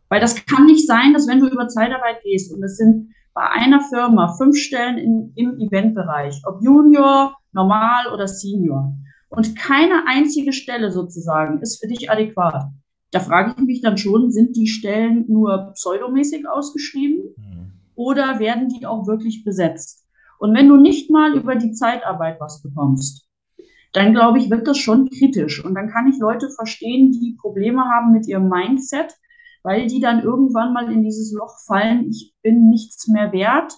Weil das kann nicht sein, dass wenn du über Zeitarbeit gehst und es sind bei einer Firma fünf Stellen in, im Eventbereich, ob Junior, Normal oder Senior, und keine einzige Stelle sozusagen ist für dich adäquat da frage ich mich dann schon, sind die Stellen nur pseudomäßig ausgeschrieben mhm. oder werden die auch wirklich besetzt? Und wenn du nicht mal über die Zeitarbeit was bekommst, dann glaube ich, wird das schon kritisch. Und dann kann ich Leute verstehen, die Probleme haben mit ihrem Mindset, weil die dann irgendwann mal in dieses Loch fallen, ich bin nichts mehr wert,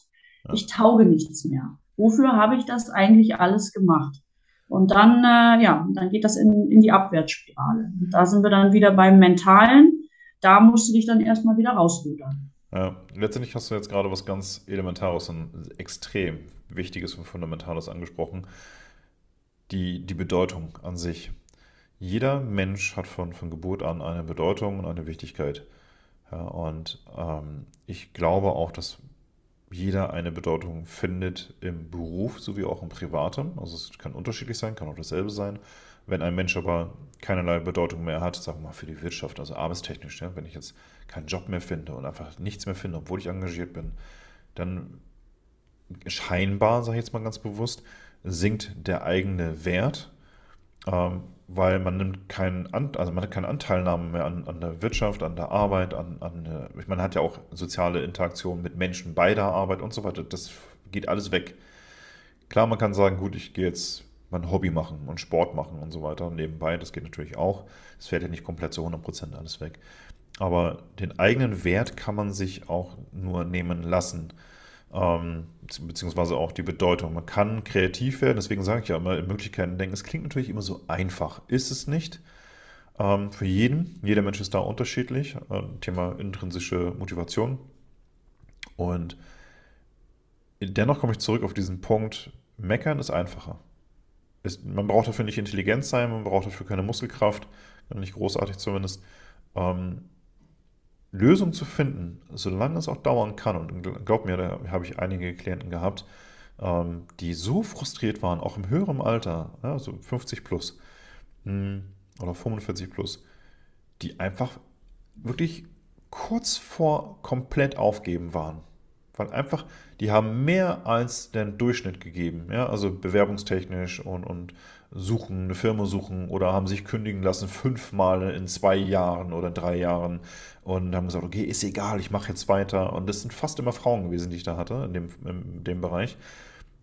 ich tauge nichts mehr. Wofür habe ich das eigentlich alles gemacht? Und dann, äh, ja, dann geht das in, in die Abwärtsspirale. Und da sind wir dann wieder beim Mentalen. Da musst du dich dann erstmal wieder rausrudern. Ja, letztendlich hast du jetzt gerade was ganz Elementares und extrem Wichtiges und Fundamentales angesprochen. Die, die Bedeutung an sich. Jeder Mensch hat von, von Geburt an eine Bedeutung und eine Wichtigkeit. Ja, und ähm, ich glaube auch, dass jeder eine Bedeutung findet im Beruf sowie auch im Privaten. Also es kann unterschiedlich sein, kann auch dasselbe sein. Wenn ein Mensch aber keinerlei Bedeutung mehr hat, sagen wir mal für die Wirtschaft, also arbeitstechnisch, ja, wenn ich jetzt keinen Job mehr finde und einfach nichts mehr finde, obwohl ich engagiert bin, dann scheinbar, sage ich jetzt mal ganz bewusst, sinkt der eigene Wert. Ähm, weil man nimmt keinen, also man hat keine Anteilnahme mehr an, an der Wirtschaft, an der Arbeit, an, an man hat ja auch soziale Interaktion mit Menschen bei der Arbeit und so weiter. Das geht alles weg. Klar, man kann sagen, gut, ich gehe jetzt mein Hobby machen und Sport machen und so weiter nebenbei. Das geht natürlich auch. Es fährt ja nicht komplett zu 100% alles weg. Aber den eigenen Wert kann man sich auch nur nehmen lassen ähm, beziehungsweise auch die Bedeutung. Man kann kreativ werden, deswegen sage ich ja immer in Möglichkeiten denken. Es klingt natürlich immer so einfach, ist es nicht. Ähm, für jeden, jeder Mensch ist da unterschiedlich. Äh, Thema intrinsische Motivation. Und dennoch komme ich zurück auf diesen Punkt, meckern ist einfacher. Man braucht dafür nicht intelligent sein, man braucht dafür keine Muskelkraft, nicht großartig zumindest. Ähm, Lösung zu finden, solange es auch dauern kann. Und glaub mir, da habe ich einige Klienten gehabt, ähm, die so frustriert waren, auch im höheren Alter, ja, so 50 plus hm, oder 45 plus, die einfach wirklich kurz vor komplett aufgeben waren. Weil einfach, die haben mehr als den Durchschnitt gegeben, ja, also bewerbungstechnisch und, und suchen, eine Firma suchen oder haben sich kündigen lassen fünfmal in zwei Jahren oder drei Jahren und haben gesagt, okay, ist egal, ich mache jetzt weiter. Und das sind fast immer Frauen gewesen, die ich da hatte in dem, in dem Bereich.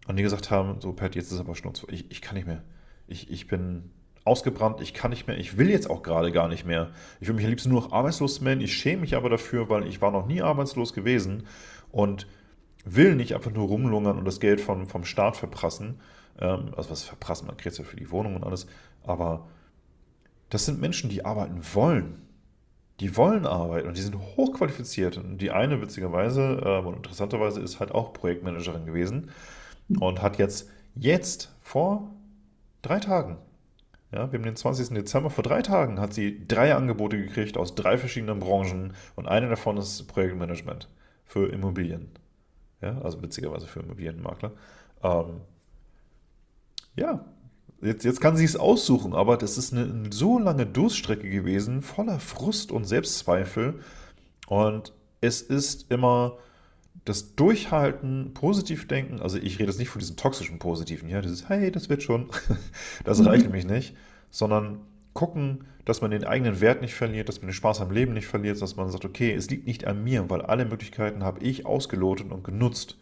Und die gesagt haben, so Pat, jetzt ist aber Schnurz, ich, ich kann nicht mehr. Ich, ich bin ausgebrannt, ich kann nicht mehr, ich will jetzt auch gerade gar nicht mehr. Ich will mich am liebsten nur noch arbeitslos melden. Ich schäme mich aber dafür, weil ich war noch nie arbeitslos gewesen und will nicht einfach nur rumlungern und das Geld vom, vom Staat verprassen ähm, also was verprassen, man kriegt ja für die Wohnung und alles, aber das sind Menschen, die arbeiten wollen. die wollen arbeiten und die sind hochqualifiziert. Und die eine, witzigerweise äh, und interessanterweise, ist halt auch Projektmanagerin gewesen und hat jetzt, jetzt vor drei Tagen, ja, wir haben den 20. Dezember, vor drei Tagen hat sie drei Angebote gekriegt aus drei verschiedenen Branchen und eine davon ist Projektmanagement für Immobilien. Ja, also witzigerweise für Immobilienmakler. Ähm, ja, Jetzt, jetzt kann sie es aussuchen, aber das ist eine, so lange Durststrecke gewesen, voller Frust und Selbstzweifel. Und es ist immer das Durchhalten, positiv denken. Also ich rede jetzt nicht von diesem toxischen Positiven, ja, dieses Hey, das wird schon. das mhm. reicht nämlich nicht, sondern gucken, dass man den eigenen Wert nicht verliert, dass man den Spaß am Leben nicht verliert, dass man sagt, okay, es liegt nicht an mir, weil alle Möglichkeiten habe ich ausgelotet und genutzt.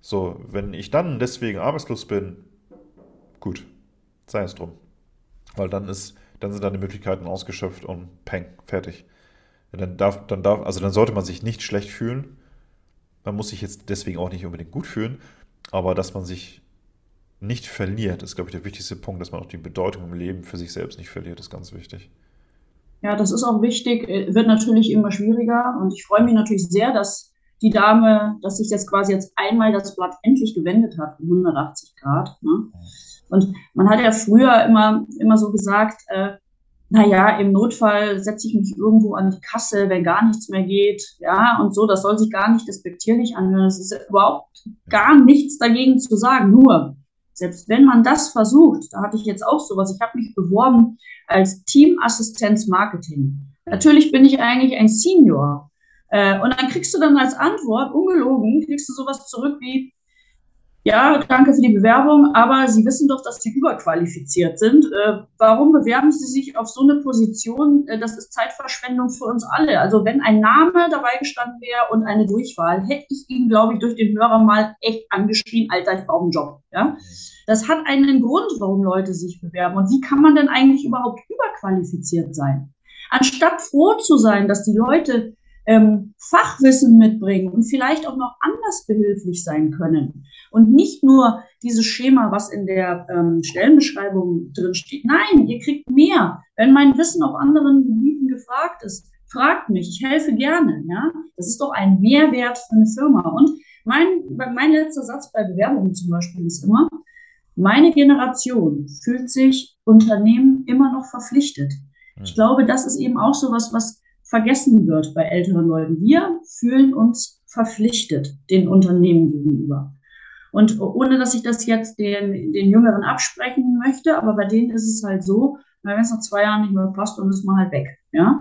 So, wenn ich dann deswegen arbeitslos bin, gut, sei es drum. Weil dann ist, dann sind deine Möglichkeiten ausgeschöpft und peng, fertig. Ja, dann darf, dann darf, also dann sollte man sich nicht schlecht fühlen. Man muss sich jetzt deswegen auch nicht unbedingt gut fühlen, aber dass man sich nicht verliert, ist, glaube ich, der wichtigste Punkt, dass man auch die Bedeutung im Leben für sich selbst nicht verliert, ist ganz wichtig. Ja, das ist auch wichtig, äh, wird natürlich immer schwieriger und ich freue mich natürlich sehr, dass die Dame, dass sich jetzt quasi jetzt einmal das Blatt endlich gewendet hat, um 180 Grad. Ne? Und man hat ja früher immer, immer so gesagt, äh, naja, im Notfall setze ich mich irgendwo an die Kasse, wenn gar nichts mehr geht. Ja, und so, das soll sich gar nicht despektierlich anhören. Es ist überhaupt gar nichts dagegen zu sagen. Nur, selbst wenn man das versucht, da hatte ich jetzt auch sowas, ich habe mich beworben als Teamassistenz Marketing. Natürlich bin ich eigentlich ein Senior. Äh, und dann kriegst du dann als Antwort, ungelogen, kriegst du sowas zurück wie, ja, danke für die Bewerbung, aber Sie wissen doch, dass Sie überqualifiziert sind. Äh, warum bewerben Sie sich auf so eine Position? Äh, das ist Zeitverschwendung für uns alle. Also wenn ein Name dabei gestanden wäre und eine Durchwahl, hätte ich ihn, glaube ich, durch den Hörer mal echt angeschrien, Alter, ich brauche einen Job. Ja? Das hat einen Grund, warum Leute sich bewerben. Und wie kann man denn eigentlich überhaupt überqualifiziert sein? Anstatt froh zu sein, dass die Leute ähm, Fachwissen mitbringen und vielleicht auch noch anders behilflich sein können. Und nicht nur dieses Schema, was in der ähm, Stellenbeschreibung drin steht. Nein, ihr kriegt mehr. Wenn mein Wissen auf anderen Gebieten gefragt ist, fragt mich, ich helfe gerne. Ja? Das ist doch ein Mehrwert für eine Firma. Und mein, mein letzter Satz bei Bewerbungen zum Beispiel ist immer, meine Generation fühlt sich Unternehmen immer noch verpflichtet. Ich hm. glaube, das ist eben auch so was, was vergessen wird bei älteren Leuten. Wir fühlen uns verpflichtet den Unternehmen gegenüber. Und ohne dass ich das jetzt den, den Jüngeren absprechen möchte, aber bei denen ist es halt so, wenn es nach zwei Jahren nicht mehr passt, dann ist man halt weg. Ja?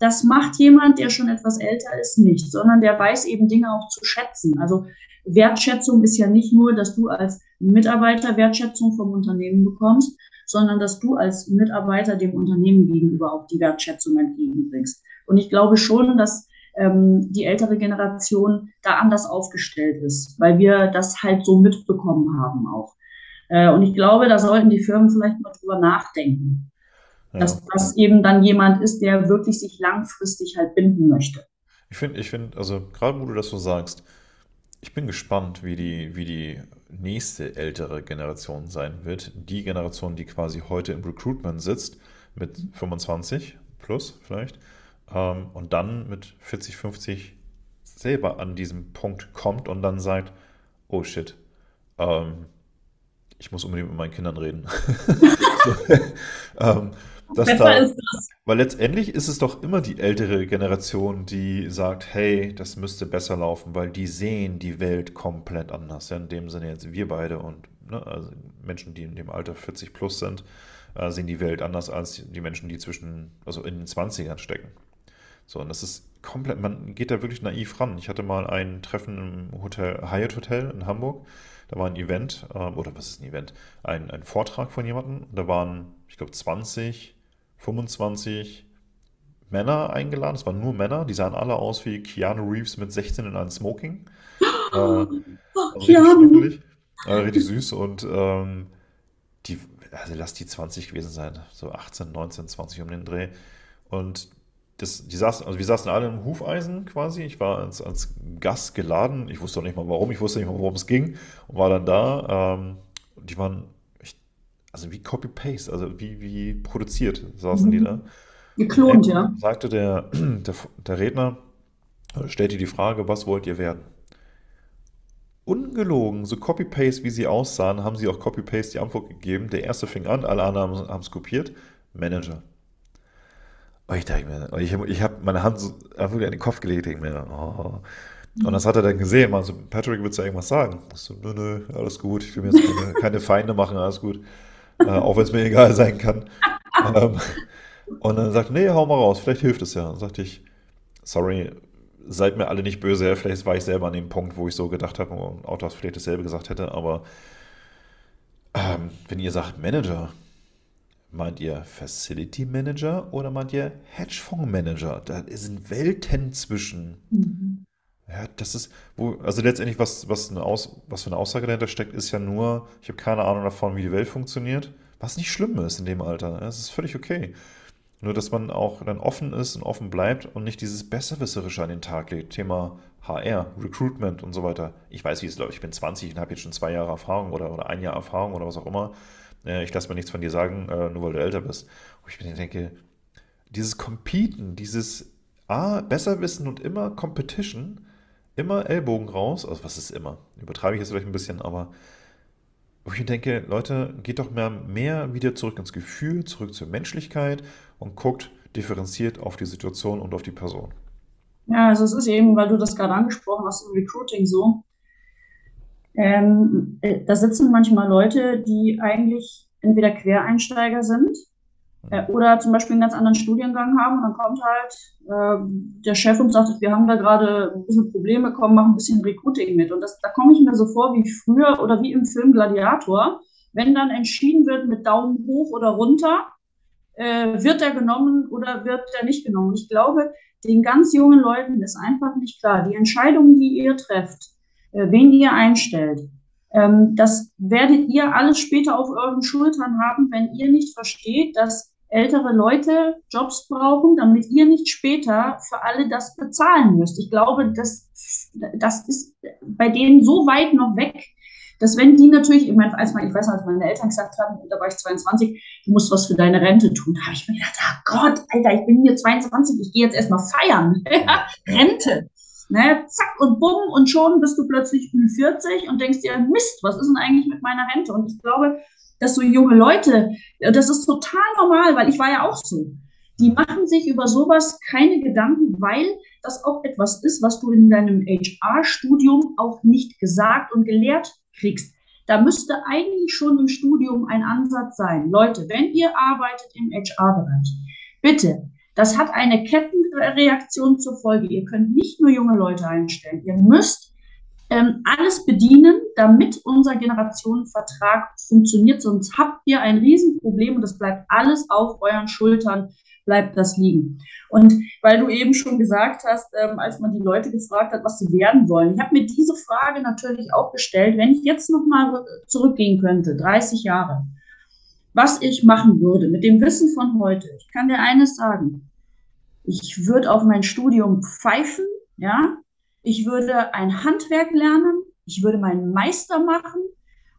Das macht jemand, der schon etwas älter ist, nicht, sondern der weiß eben Dinge auch zu schätzen. Also Wertschätzung ist ja nicht nur, dass du als Mitarbeiter Wertschätzung vom Unternehmen bekommst, sondern dass du als Mitarbeiter dem Unternehmen gegenüber auch die Wertschätzung entgegenbringst. Und ich glaube schon, dass ähm, die ältere Generation da anders aufgestellt ist, weil wir das halt so mitbekommen haben auch. Äh, und ich glaube, da sollten die Firmen vielleicht mal drüber nachdenken, ja. dass das eben dann jemand ist, der wirklich sich langfristig halt binden möchte. Ich finde, ich finde, also gerade wo du das so sagst, ich bin gespannt, wie die, wie die nächste ältere Generation sein wird. Die Generation, die quasi heute im Recruitment sitzt, mit 25 plus vielleicht, ähm, und dann mit 40, 50 selber an diesem Punkt kommt und dann sagt, oh shit, ähm, ich muss unbedingt mit meinen Kindern reden. so, ähm, dass Besser da, ist das. Weil letztendlich ist es doch immer die ältere Generation, die sagt, hey, das müsste besser laufen, weil die sehen die Welt komplett anders. Ja, in dem Sinne jetzt wir beide und ne, also Menschen, die in dem Alter 40 plus sind, äh, sehen die Welt anders als die Menschen, die zwischen, also in den 20ern stecken. So, und das ist komplett, man geht da wirklich naiv ran. Ich hatte mal ein Treffen im Hotel, Hyatt Hotel in Hamburg. Da war ein Event, äh, oder was ist ein Event? Ein, ein Vortrag von jemandem. Da waren, ich glaube, 20 25 Männer eingeladen. Es waren nur Männer. Die sahen alle aus wie Keanu Reeves mit 16 in einem Smoking. äh, also richtig, äh, richtig süß. Und ähm, die, also lass die 20 gewesen sein. So 18, 19, 20 um den Dreh. Und das, die saßen, also wir saßen alle im Hufeisen quasi. Ich war als, als Gast geladen. Ich wusste auch nicht mal warum. Ich wusste nicht mal, worum es ging. Und war dann da. Ähm, die waren also wie Copy-Paste, also wie, wie produziert saßen mhm. die da. Geklont, ja. Sagte der, der, der Redner, stellte die Frage, was wollt ihr werden? Ungelogen, so Copy-Paste, wie sie aussahen, haben sie auch Copy-Paste die Antwort gegeben. Der erste fing an, alle anderen haben es kopiert. Manager. Und ich dachte mir, ich habe hab meine Hand so einfach in den Kopf gelegt, ich mir, oh. Und das hat er dann gesehen, also Patrick, willst du irgendwas sagen? Ich so, nö, nö, alles gut, ich will mir jetzt keine, keine Feinde machen, alles gut. Äh, auch wenn es mir egal sein kann. Ähm, und dann sagt nee, hau mal raus, vielleicht hilft es ja. Dann sagte ich, sorry, seid mir alle nicht böse, vielleicht war ich selber an dem Punkt, wo ich so gedacht habe und auch das vielleicht dasselbe gesagt hätte, aber ähm, wenn ihr sagt Manager, meint ihr Facility Manager oder meint ihr Hedgefonds Manager? Da sind Welten zwischen. Mhm. Ja, das ist, wo, also letztendlich, was, was, eine Aus, was für eine Aussage dahinter steckt, ist ja nur, ich habe keine Ahnung davon, wie die Welt funktioniert, was nicht schlimm ist in dem Alter. Es ist völlig okay. Nur, dass man auch dann offen ist und offen bleibt und nicht dieses Besserwisserische an den Tag legt. Thema HR, Recruitment und so weiter. Ich weiß, wie es läuft. Ich bin 20 und habe jetzt schon zwei Jahre Erfahrung oder, oder ein Jahr Erfahrung oder was auch immer. Äh, ich lasse mir nichts von dir sagen, äh, nur weil du älter bist. Wo ich mir denke, dieses Competen, dieses A, Besserwissen und immer Competition, immer Ellbogen raus. Also, was ist immer? Übertreibe ich jetzt vielleicht ein bisschen, aber wo ich denke, Leute, geht doch mehr, mehr wieder zurück ins Gefühl, zurück zur Menschlichkeit und guckt differenziert auf die Situation und auf die Person. Ja, also es ist eben, weil du das gerade angesprochen hast im Recruiting so. Ähm, äh, da sitzen manchmal Leute, die eigentlich entweder Quereinsteiger sind oder zum Beispiel einen ganz anderen Studiengang haben. Und dann kommt halt äh, der Chef und sagt, wir haben da gerade ein bisschen Probleme, komm, mach ein bisschen Recruiting mit. Und das, da komme ich mir so vor wie früher oder wie im Film Gladiator, wenn dann entschieden wird mit Daumen hoch oder runter, äh, wird er genommen oder wird er nicht genommen. Ich glaube, den ganz jungen Leuten ist einfach nicht klar, die Entscheidungen, die ihr trefft, äh, wen ihr einstellt, ähm, das werdet ihr alles später auf euren Schultern haben, wenn ihr nicht versteht, dass ältere Leute Jobs brauchen, damit ihr nicht später für alle das bezahlen müsst. Ich glaube, das, das ist bei denen so weit noch weg, dass wenn die natürlich, ich, meine, als, ich weiß noch, als meine Eltern gesagt haben, da war ich 22, du musst was für deine Rente tun, da habe ich mir gedacht, oh Gott, Alter, ich bin hier 22, ich gehe jetzt erstmal feiern. Rente. Ne, zack und bumm und schon bist du plötzlich 40 und denkst dir, Mist, was ist denn eigentlich mit meiner Rente? Und ich glaube, dass so junge Leute, das ist total normal, weil ich war ja auch so. Die machen sich über sowas keine Gedanken, weil das auch etwas ist, was du in deinem HR-Studium auch nicht gesagt und gelehrt kriegst. Da müsste eigentlich schon im Studium ein Ansatz sein. Leute, wenn ihr arbeitet im HR-Bereich, bitte, das hat eine Kettenreaktion zur Folge. Ihr könnt nicht nur junge Leute einstellen. Ihr müsst ähm, alles bedienen, damit unser Generationenvertrag funktioniert. Sonst habt ihr ein Riesenproblem und das bleibt alles auf euren Schultern, bleibt das liegen. Und weil du eben schon gesagt hast, ähm, als man die Leute gefragt hat, was sie werden wollen, ich habe mir diese Frage natürlich auch gestellt, wenn ich jetzt nochmal zurückgehen könnte, 30 Jahre, was ich machen würde mit dem Wissen von heute. Ich kann dir eines sagen. Ich würde auf mein Studium pfeifen, ja, ich würde ein Handwerk lernen, ich würde meinen Meister machen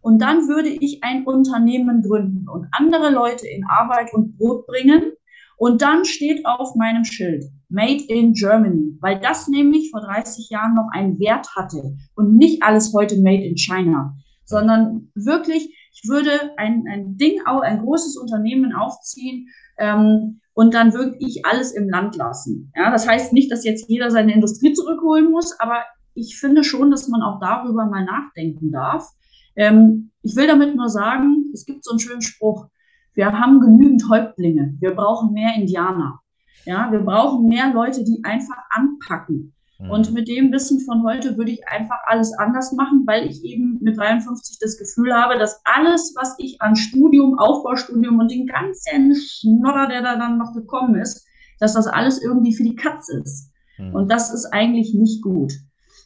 und dann würde ich ein Unternehmen gründen und andere Leute in Arbeit und Brot bringen. Und dann steht auf meinem Schild Made in Germany, weil das nämlich vor 30 Jahren noch einen Wert hatte und nicht alles heute Made in China, sondern wirklich, ich würde ein, ein Ding, ein großes Unternehmen aufziehen, ähm, und dann wirklich alles im Land lassen. Ja, das heißt nicht, dass jetzt jeder seine Industrie zurückholen muss, aber ich finde schon, dass man auch darüber mal nachdenken darf. Ähm, ich will damit nur sagen, es gibt so einen schönen Spruch, wir haben genügend Häuptlinge, wir brauchen mehr Indianer. Ja, wir brauchen mehr Leute, die einfach anpacken. Und mhm. mit dem Wissen von heute würde ich einfach alles anders machen, weil ich eben mit 53 das Gefühl habe, dass alles, was ich an Studium, Aufbaustudium und den ganzen Schnodder, der da dann noch gekommen ist, dass das alles irgendwie für die Katze ist. Mhm. Und das ist eigentlich nicht gut.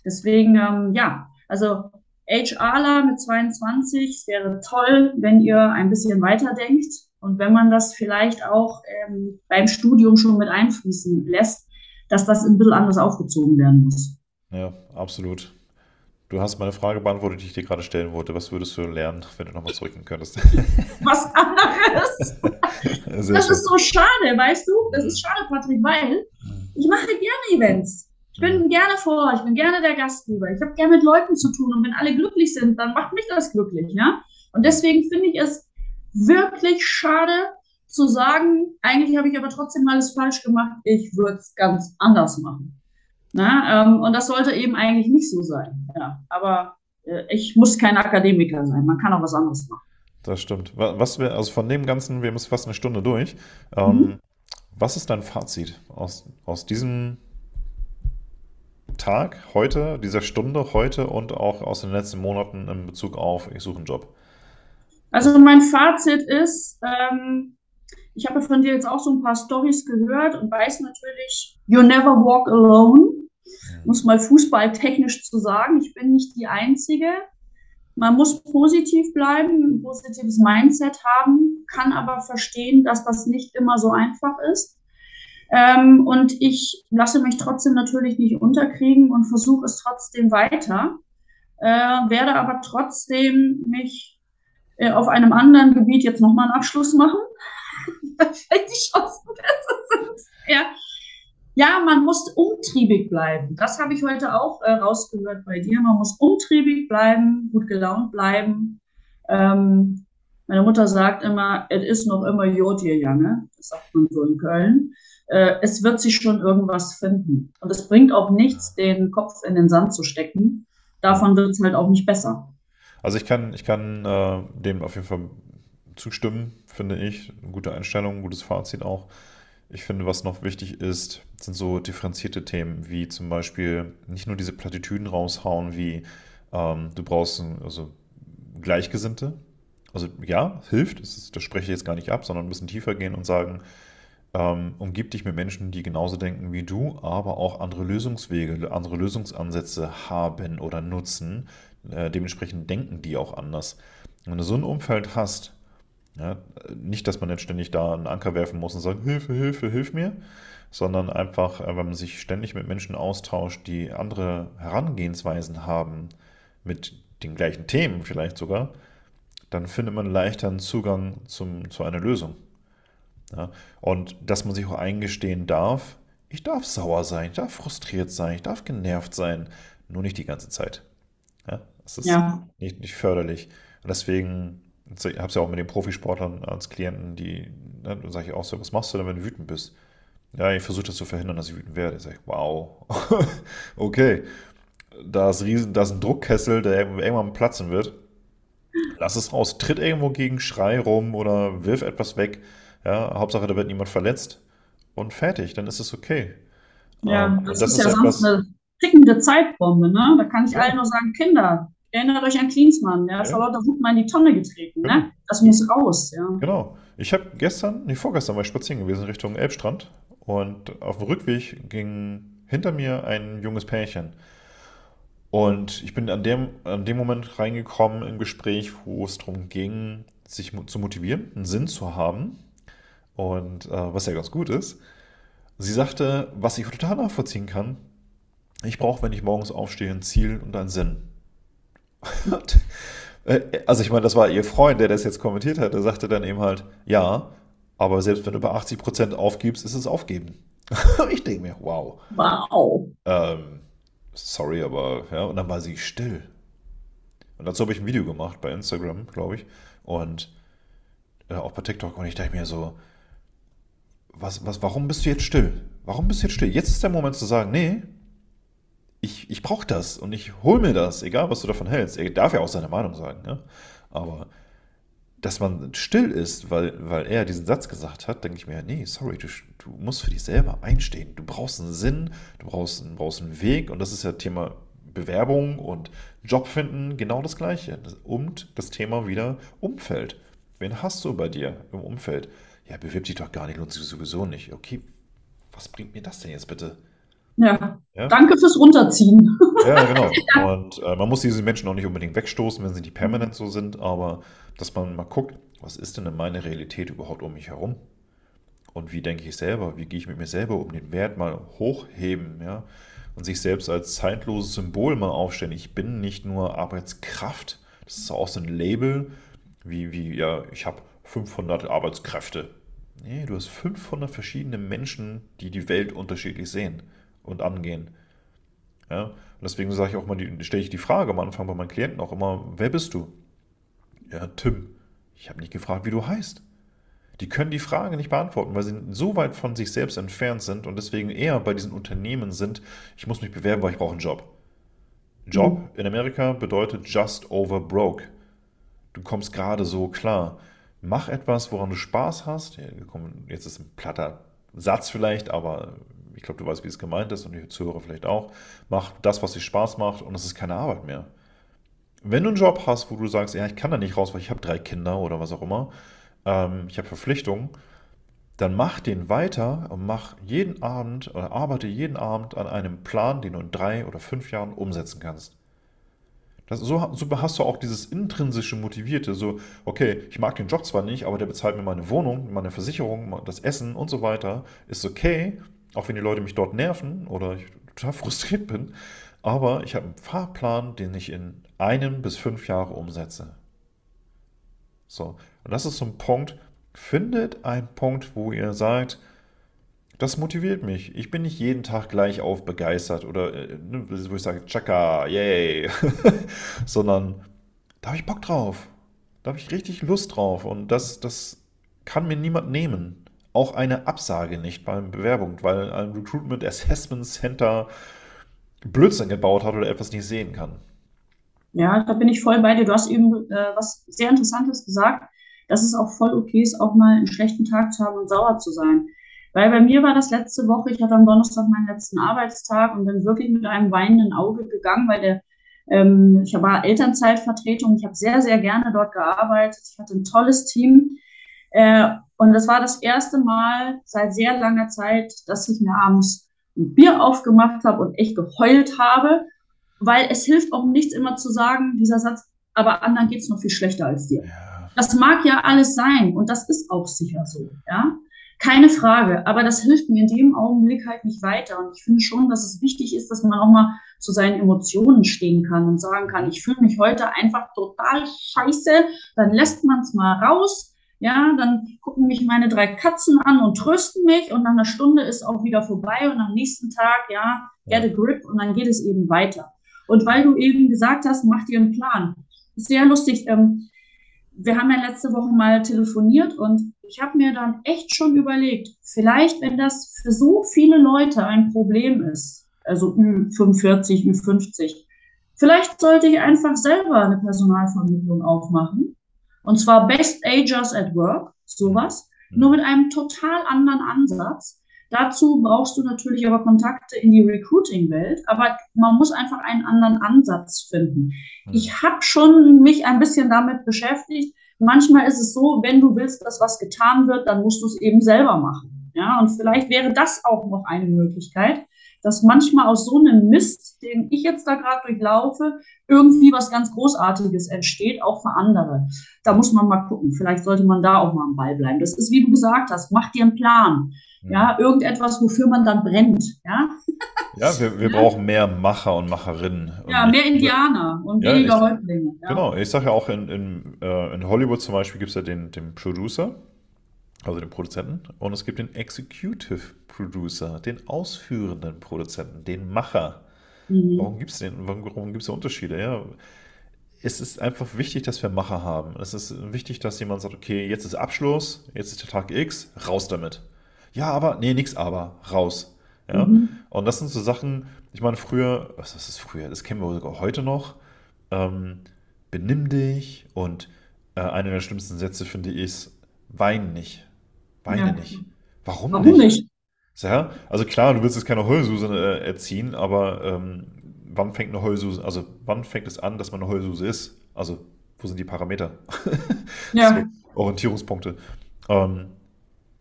Deswegen, ähm, ja, also HRler mit 22, es wäre toll, wenn ihr ein bisschen weiterdenkt und wenn man das vielleicht auch ähm, beim Studium schon mit einfließen lässt, dass das ein bisschen anders aufgezogen werden muss. Ja, absolut. Du hast meine Frage beantwortet, die ich dir gerade stellen wollte. Was würdest du lernen, wenn du nochmal zurückgehen könntest? Was anderes? das schön. ist so schade, weißt du? Das ist schade, Patrick, weil ich mache gerne Events. Ich bin gerne vor, ich bin gerne der Gastgeber. Ich habe gerne mit Leuten zu tun und wenn alle glücklich sind, dann macht mich das glücklich, ja? Und deswegen finde ich es wirklich schade zu sagen, eigentlich habe ich aber trotzdem alles falsch gemacht, ich würde es ganz anders machen. Na, ähm, und das sollte eben eigentlich nicht so sein. Ja, aber äh, ich muss kein Akademiker sein, man kann auch was anderes machen. Das stimmt. Was wir, also von dem Ganzen, wir haben es fast eine Stunde durch. Ähm, mhm. Was ist dein Fazit aus, aus diesem Tag heute, dieser Stunde heute und auch aus den letzten Monaten in Bezug auf ich suche einen Job? Also mein Fazit ist, ähm, ich habe von dir jetzt auch so ein paar Stories gehört und weiß natürlich, you never walk alone. Muss mal fußballtechnisch zu sagen, ich bin nicht die Einzige. Man muss positiv bleiben, ein positives Mindset haben, kann aber verstehen, dass das nicht immer so einfach ist. Ähm, und ich lasse mich trotzdem natürlich nicht unterkriegen und versuche es trotzdem weiter, äh, werde aber trotzdem mich äh, auf einem anderen Gebiet jetzt nochmal einen Abschluss machen. Weil die Chancen besser sind. Ja. ja, man muss umtriebig bleiben. Das habe ich heute auch äh, rausgehört bei dir. Man muss umtriebig bleiben, gut gelaunt bleiben. Ähm, meine Mutter sagt immer, es ist noch immer Jod hier, ja, ne? Das sagt man so in Köln. Äh, es wird sich schon irgendwas finden. Und es bringt auch nichts, den Kopf in den Sand zu stecken. Davon wird es halt auch nicht besser. Also ich kann, ich kann äh, dem auf jeden Fall zustimmen, finde ich. Eine gute Einstellung, ein gutes Fazit auch. Ich finde, was noch wichtig ist, sind so differenzierte Themen, wie zum Beispiel nicht nur diese Plattitüden raushauen, wie ähm, du brauchst ein, also Gleichgesinnte. Also ja, hilft, das, ist, das spreche ich jetzt gar nicht ab, sondern ein bisschen tiefer gehen und sagen, ähm, umgib dich mit Menschen, die genauso denken wie du, aber auch andere Lösungswege, andere Lösungsansätze haben oder nutzen, äh, dementsprechend denken die auch anders. Wenn du so ein Umfeld hast, ja, nicht, dass man jetzt ständig da einen Anker werfen muss und sagt, Hilfe, Hilfe, hilf mir, sondern einfach, äh, wenn man sich ständig mit Menschen austauscht, die andere Herangehensweisen haben, mit den gleichen Themen vielleicht sogar, dann findet man leichter einen Zugang zum, zu einer Lösung. Ja, und dass man sich auch eingestehen darf, ich darf sauer sein, ich darf frustriert sein, ich darf genervt sein, nur nicht die ganze Zeit. Ja, das ist ja. nicht, nicht förderlich. Und deswegen, ich habe es ja auch mit den Profisportlern als Klienten, die, ne, da sage ich auch so, was machst du denn, wenn du wütend bist? Ja, ich versuche das zu verhindern, dass ich wütend werde. Ich sage, wow, okay, da ist, riesen, da ist ein Druckkessel, der irgendwann platzen wird. Lass es raus. Tritt irgendwo gegen Schrei rum oder wirf etwas weg. Ja, Hauptsache, da wird niemand verletzt und fertig, dann ist es okay. Ja, ähm, das, das, ist, ist ja etwas, sonst eine tickende Zeitbombe, ne? Da kann ich ja. allen nur sagen, Kinder, erinnert euch an Klinsmann, ja, das ja. war lauter Wut mal in die Tonne getreten, ne? Genau. Das muss raus, ja. Genau. Ich habe gestern, nee, vorgestern war ich spazieren gewesen Richtung Elbstrand und auf dem Rückweg ging hinter mir ein junges Pärchen. Und ich bin an dem, an dem Moment reingekommen im Gespräch, wo es darum ging, sich zu motivieren, einen Sinn zu haben. Und äh, was ja ganz gut ist. Sie sagte, was ich total nachvollziehen kann, ich brauche, wenn ich morgens aufstehe, ein Ziel und einen Sinn. Äh, also ich meine, das war ihr Freund, der das jetzt kommentiert hat, der sagte dann eben halt, ja, aber selbst wenn du bei 80% aufgibst, ist es aufgeben. ich denke mir, wow. Wow. Ähm, sorry, aber ja, und dann war sie still. Und dazu habe ich ein Video gemacht bei Instagram, glaube ich, und äh, auch bei TikTok und ich dachte mir so, was, was, warum bist du jetzt still? Warum bist du jetzt still? Jetzt ist der Moment zu sagen, nee, ich, ich brauche das und ich hole mir das, egal was du davon hältst. Er darf ja auch seine Meinung sagen, ne? aber dass man still ist, weil, weil er diesen Satz gesagt hat, denke ich mir, nee, sorry, du, du musst für dich selber einstehen. Du brauchst einen Sinn, du brauchst, brauchst einen Weg und das ist ja Thema Bewerbung und Job finden, genau das Gleiche. Und das Thema wieder Umfeld. Wen hast du bei dir im Umfeld? Ja, bewirb dich doch gar nicht, lohnt sich sowieso nicht. Okay, was bringt mir das denn jetzt bitte? Ja. ja? Danke fürs Runterziehen. Ja, genau. Und äh, man muss diese Menschen auch nicht unbedingt wegstoßen, wenn sie nicht permanent so sind, aber dass man mal guckt, was ist denn in meiner Realität überhaupt um mich herum? Und wie denke ich selber? Wie gehe ich mit mir selber um? Den Wert mal hochheben, ja? Und sich selbst als zeitloses Symbol mal aufstellen. Ich bin nicht nur Arbeitskraft. Das ist auch so ein Label, wie, wie ja, ich habe 500 Arbeitskräfte. Nee, du hast 500 verschiedene Menschen, die die Welt unterschiedlich sehen und angehen. Ja? Und deswegen sage ich auch mal, stelle ich die Frage am Anfang bei meinen Klienten auch immer, wer bist du? Ja, Tim. Ich habe nicht gefragt, wie du heißt. Die können die Frage nicht beantworten, weil sie so weit von sich selbst entfernt sind und deswegen eher bei diesen Unternehmen sind, ich muss mich bewerben, weil ich brauche einen Job. Job mhm. in Amerika bedeutet just over broke. Du kommst gerade so klar. Mach etwas, woran du Spaß hast. Jetzt ist ein platter Satz vielleicht, aber ich glaube, du weißt, wie es gemeint ist und die Zuhörer vielleicht auch. Mach das, was dir Spaß macht und es ist keine Arbeit mehr. Wenn du einen Job hast, wo du sagst, ja, ich kann da nicht raus, weil ich habe drei Kinder oder was auch immer, ähm, ich habe Verpflichtungen, dann mach den weiter und mach jeden Abend oder arbeite jeden Abend an einem Plan, den du in drei oder fünf Jahren umsetzen kannst. Das, so, so, hast du auch dieses intrinsische Motivierte, so, okay, ich mag den Job zwar nicht, aber der bezahlt mir meine Wohnung, meine Versicherung, das Essen und so weiter, ist okay, auch wenn die Leute mich dort nerven oder ich total frustriert bin, aber ich habe einen Fahrplan, den ich in einem bis fünf Jahre umsetze. So, und das ist so ein Punkt, findet einen Punkt, wo ihr sagt, das motiviert mich. Ich bin nicht jeden Tag gleich auf begeistert oder äh, ne, wo ich sage, Chaka, yay, sondern da habe ich Bock drauf. Da habe ich richtig Lust drauf und das, das kann mir niemand nehmen. Auch eine Absage nicht beim Bewerbung, weil ein Recruitment Assessment Center Blödsinn gebaut hat oder etwas nicht sehen kann. Ja, da bin ich voll bei dir. Du hast eben äh, was sehr Interessantes gesagt, dass es auch voll okay ist, auch mal einen schlechten Tag zu haben und sauer zu sein. Weil bei mir war das letzte Woche, ich hatte am Donnerstag meinen letzten Arbeitstag und bin wirklich mit einem weinenden Auge gegangen, weil der, ähm, ich war Elternzeitvertretung, ich habe sehr, sehr gerne dort gearbeitet, ich hatte ein tolles Team. Äh, und das war das erste Mal seit sehr langer Zeit, dass ich mir abends ein Bier aufgemacht habe und echt geheult habe, weil es hilft auch nichts immer zu sagen, dieser Satz, aber anderen geht es noch viel schlechter als dir. Ja. Das mag ja alles sein und das ist auch sicher so, ja. Keine Frage, aber das hilft mir in dem Augenblick halt nicht weiter. Und ich finde schon, dass es wichtig ist, dass man auch mal zu seinen Emotionen stehen kann und sagen kann, ich fühle mich heute einfach total scheiße. Dann lässt man es mal raus. Ja, dann gucken mich meine drei Katzen an und trösten mich und nach einer Stunde ist auch wieder vorbei und am nächsten Tag, ja, get a grip und dann geht es eben weiter. Und weil du eben gesagt hast, mach dir einen Plan. Sehr lustig. Ähm, wir haben ja letzte Woche mal telefoniert und ich habe mir dann echt schon überlegt, vielleicht, wenn das für so viele Leute ein Problem ist, also Ü45, Ü50, vielleicht sollte ich einfach selber eine Personalvermittlung aufmachen. Und zwar Best Agers at Work, sowas, mhm. nur mit einem total anderen Ansatz. Dazu brauchst du natürlich aber Kontakte in die Recruiting-Welt, aber man muss einfach einen anderen Ansatz finden. Mhm. Ich habe schon mich ein bisschen damit beschäftigt, Manchmal ist es so, wenn du willst, dass was getan wird, dann musst du es eben selber machen. Ja, und vielleicht wäre das auch noch eine Möglichkeit, dass manchmal aus so einem Mist, den ich jetzt da gerade durchlaufe, irgendwie was ganz Großartiges entsteht, auch für andere. Da muss man mal gucken. Vielleicht sollte man da auch mal am Ball bleiben. Das ist, wie du gesagt hast, mach dir einen Plan. Ja, irgendetwas, wofür man dann brennt. Ja, ja wir, wir brauchen mehr Macher und Macherinnen. Ja, mehr Indianer und ja, weniger ich, Häuptlinge. Ja. Genau, ich sage ja auch, in, in, äh, in Hollywood zum Beispiel gibt es ja den, den Producer, also den Produzenten, und es gibt den Executive Producer, den ausführenden Produzenten, den Macher. Mhm. Warum gibt es warum, warum gibt es Unterschiede? Ja, es ist einfach wichtig, dass wir Macher haben. Es ist wichtig, dass jemand sagt, okay, jetzt ist Abschluss, jetzt ist der Tag X, raus damit. Ja, aber, nee, nix aber, raus. Ja? Mhm. Und das sind so Sachen, ich meine, früher, was ist früher? Das kennen wir sogar heute noch. Ähm, benimm dich und äh, einer der schlimmsten Sätze finde ich ist, wein nicht. Weine ja. nicht. Warum, Warum nicht? nicht? Ja, also klar, du willst jetzt keine Heulsuse äh, erziehen, aber ähm, wann fängt eine Heulsuse, also wann fängt es an, dass man eine Heulsuse ist? Also, wo sind die Parameter? Ja. Orientierungspunkte. Ähm,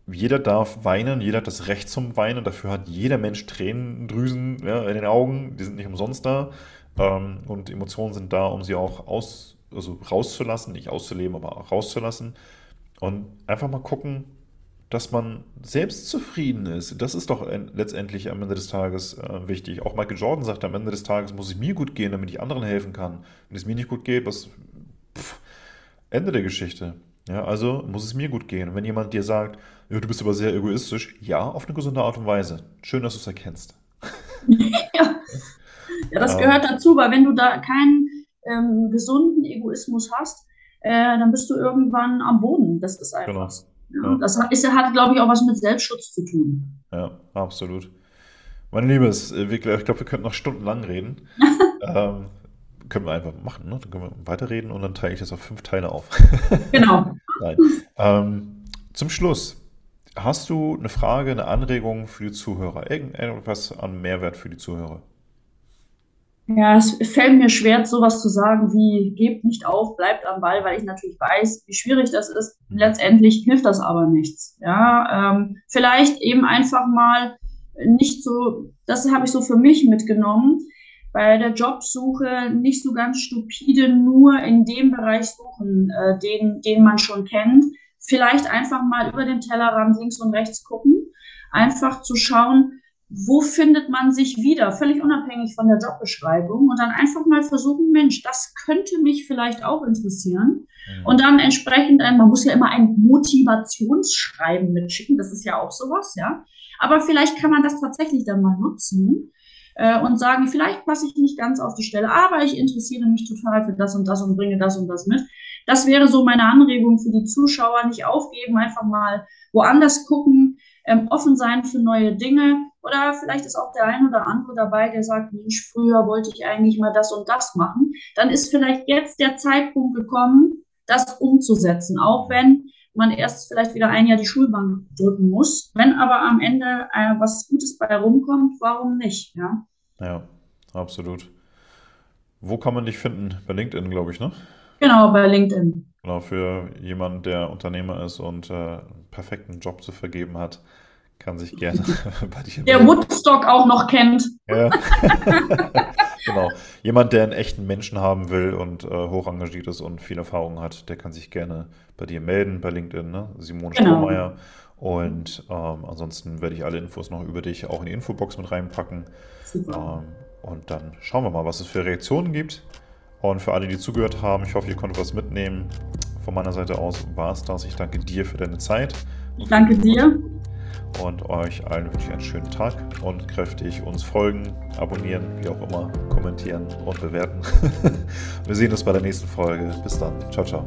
jeder darf weinen, jeder hat das Recht zum Weinen, dafür hat jeder Mensch Tränendrüsen ja, in den Augen, die sind nicht umsonst da. Ähm, und Emotionen sind da, um sie auch aus, also rauszulassen, nicht auszuleben, aber auch rauszulassen. Und einfach mal gucken, dass man selbst zufrieden ist. Das ist doch letztendlich am Ende des Tages äh, wichtig. Auch Michael Jordan sagt, am Ende des Tages muss es mir gut gehen, damit ich anderen helfen kann. Wenn es mir nicht gut geht, was pff, Ende der Geschichte. Ja, also muss es mir gut gehen. wenn jemand dir sagt, ja, du bist aber sehr egoistisch, ja, auf eine gesunde Art und Weise. Schön, dass du es erkennst. ja. ja, das gehört dazu, weil wenn du da keinen ähm, gesunden Egoismus hast, äh, dann bist du irgendwann am Boden. Das ist einfach. Genau. Ja. Das ist, hat, glaube ich, auch was mit Selbstschutz zu tun. Ja, absolut. Mein Liebes, äh, ich glaube, wir könnten noch stundenlang reden. ähm, können wir einfach machen, ne? Dann können wir weiterreden und dann teile ich das auf fünf Teile auf. genau. Nein. Ähm, zum Schluss, hast du eine Frage, eine Anregung für die Zuhörer? Irgendetwas an Mehrwert für die Zuhörer? Ja, es fällt mir schwer, sowas zu sagen wie, gebt nicht auf, bleibt am Ball, weil ich natürlich weiß, wie schwierig das ist. Mhm. Letztendlich hilft das aber nichts. Ja, ähm, vielleicht eben einfach mal nicht so, das habe ich so für mich mitgenommen, bei der Jobsuche nicht so ganz stupide nur in dem Bereich suchen, äh, den, den man schon kennt. Vielleicht einfach mal über den Tellerrand links und rechts gucken, einfach zu schauen, wo findet man sich wieder, völlig unabhängig von der Jobbeschreibung und dann einfach mal versuchen, Mensch, das könnte mich vielleicht auch interessieren. Mhm. Und dann entsprechend, ein, man muss ja immer ein Motivationsschreiben mitschicken, das ist ja auch sowas, ja. Aber vielleicht kann man das tatsächlich dann mal nutzen äh, und sagen, vielleicht passe ich nicht ganz auf die Stelle, aber ich interessiere mich total für das und das und bringe das und das mit. Das wäre so meine Anregung für die Zuschauer, nicht aufgeben, einfach mal woanders gucken, ähm, offen sein für neue Dinge. Oder vielleicht ist auch der ein oder andere dabei, der sagt, Mensch, früher wollte ich eigentlich mal das und das machen. Dann ist vielleicht jetzt der Zeitpunkt gekommen, das umzusetzen, auch wenn man erst vielleicht wieder ein Jahr die Schulbank drücken muss. Wenn aber am Ende äh, was Gutes bei rumkommt, warum nicht? Ja, ja absolut. Wo kann man dich finden? Bei LinkedIn, glaube ich, ne? Genau, bei LinkedIn. Genau, für jemanden, der Unternehmer ist und äh, perfekten Job zu vergeben hat, kann sich gerne bei dir Der Woodstock auch noch kennt. Ja. genau. Jemand, der einen echten Menschen haben will und äh, hoch engagiert ist und viel Erfahrung hat, der kann sich gerne bei dir melden, bei LinkedIn, ne? Simone genau. Strohmeier. Und ähm, ansonsten werde ich alle Infos noch über dich auch in die Infobox mit reinpacken. Ähm, und dann schauen wir mal, was es für Reaktionen gibt. Und für alle, die zugehört haben, ich hoffe, ihr konntet was mitnehmen. Von meiner Seite aus war es das. Ich danke dir für deine Zeit. Ich danke dir. Und euch allen wünsche ich einen schönen Tag und kräftig uns folgen, abonnieren, wie auch immer, kommentieren und bewerten. Wir sehen uns bei der nächsten Folge. Bis dann. Ciao, ciao.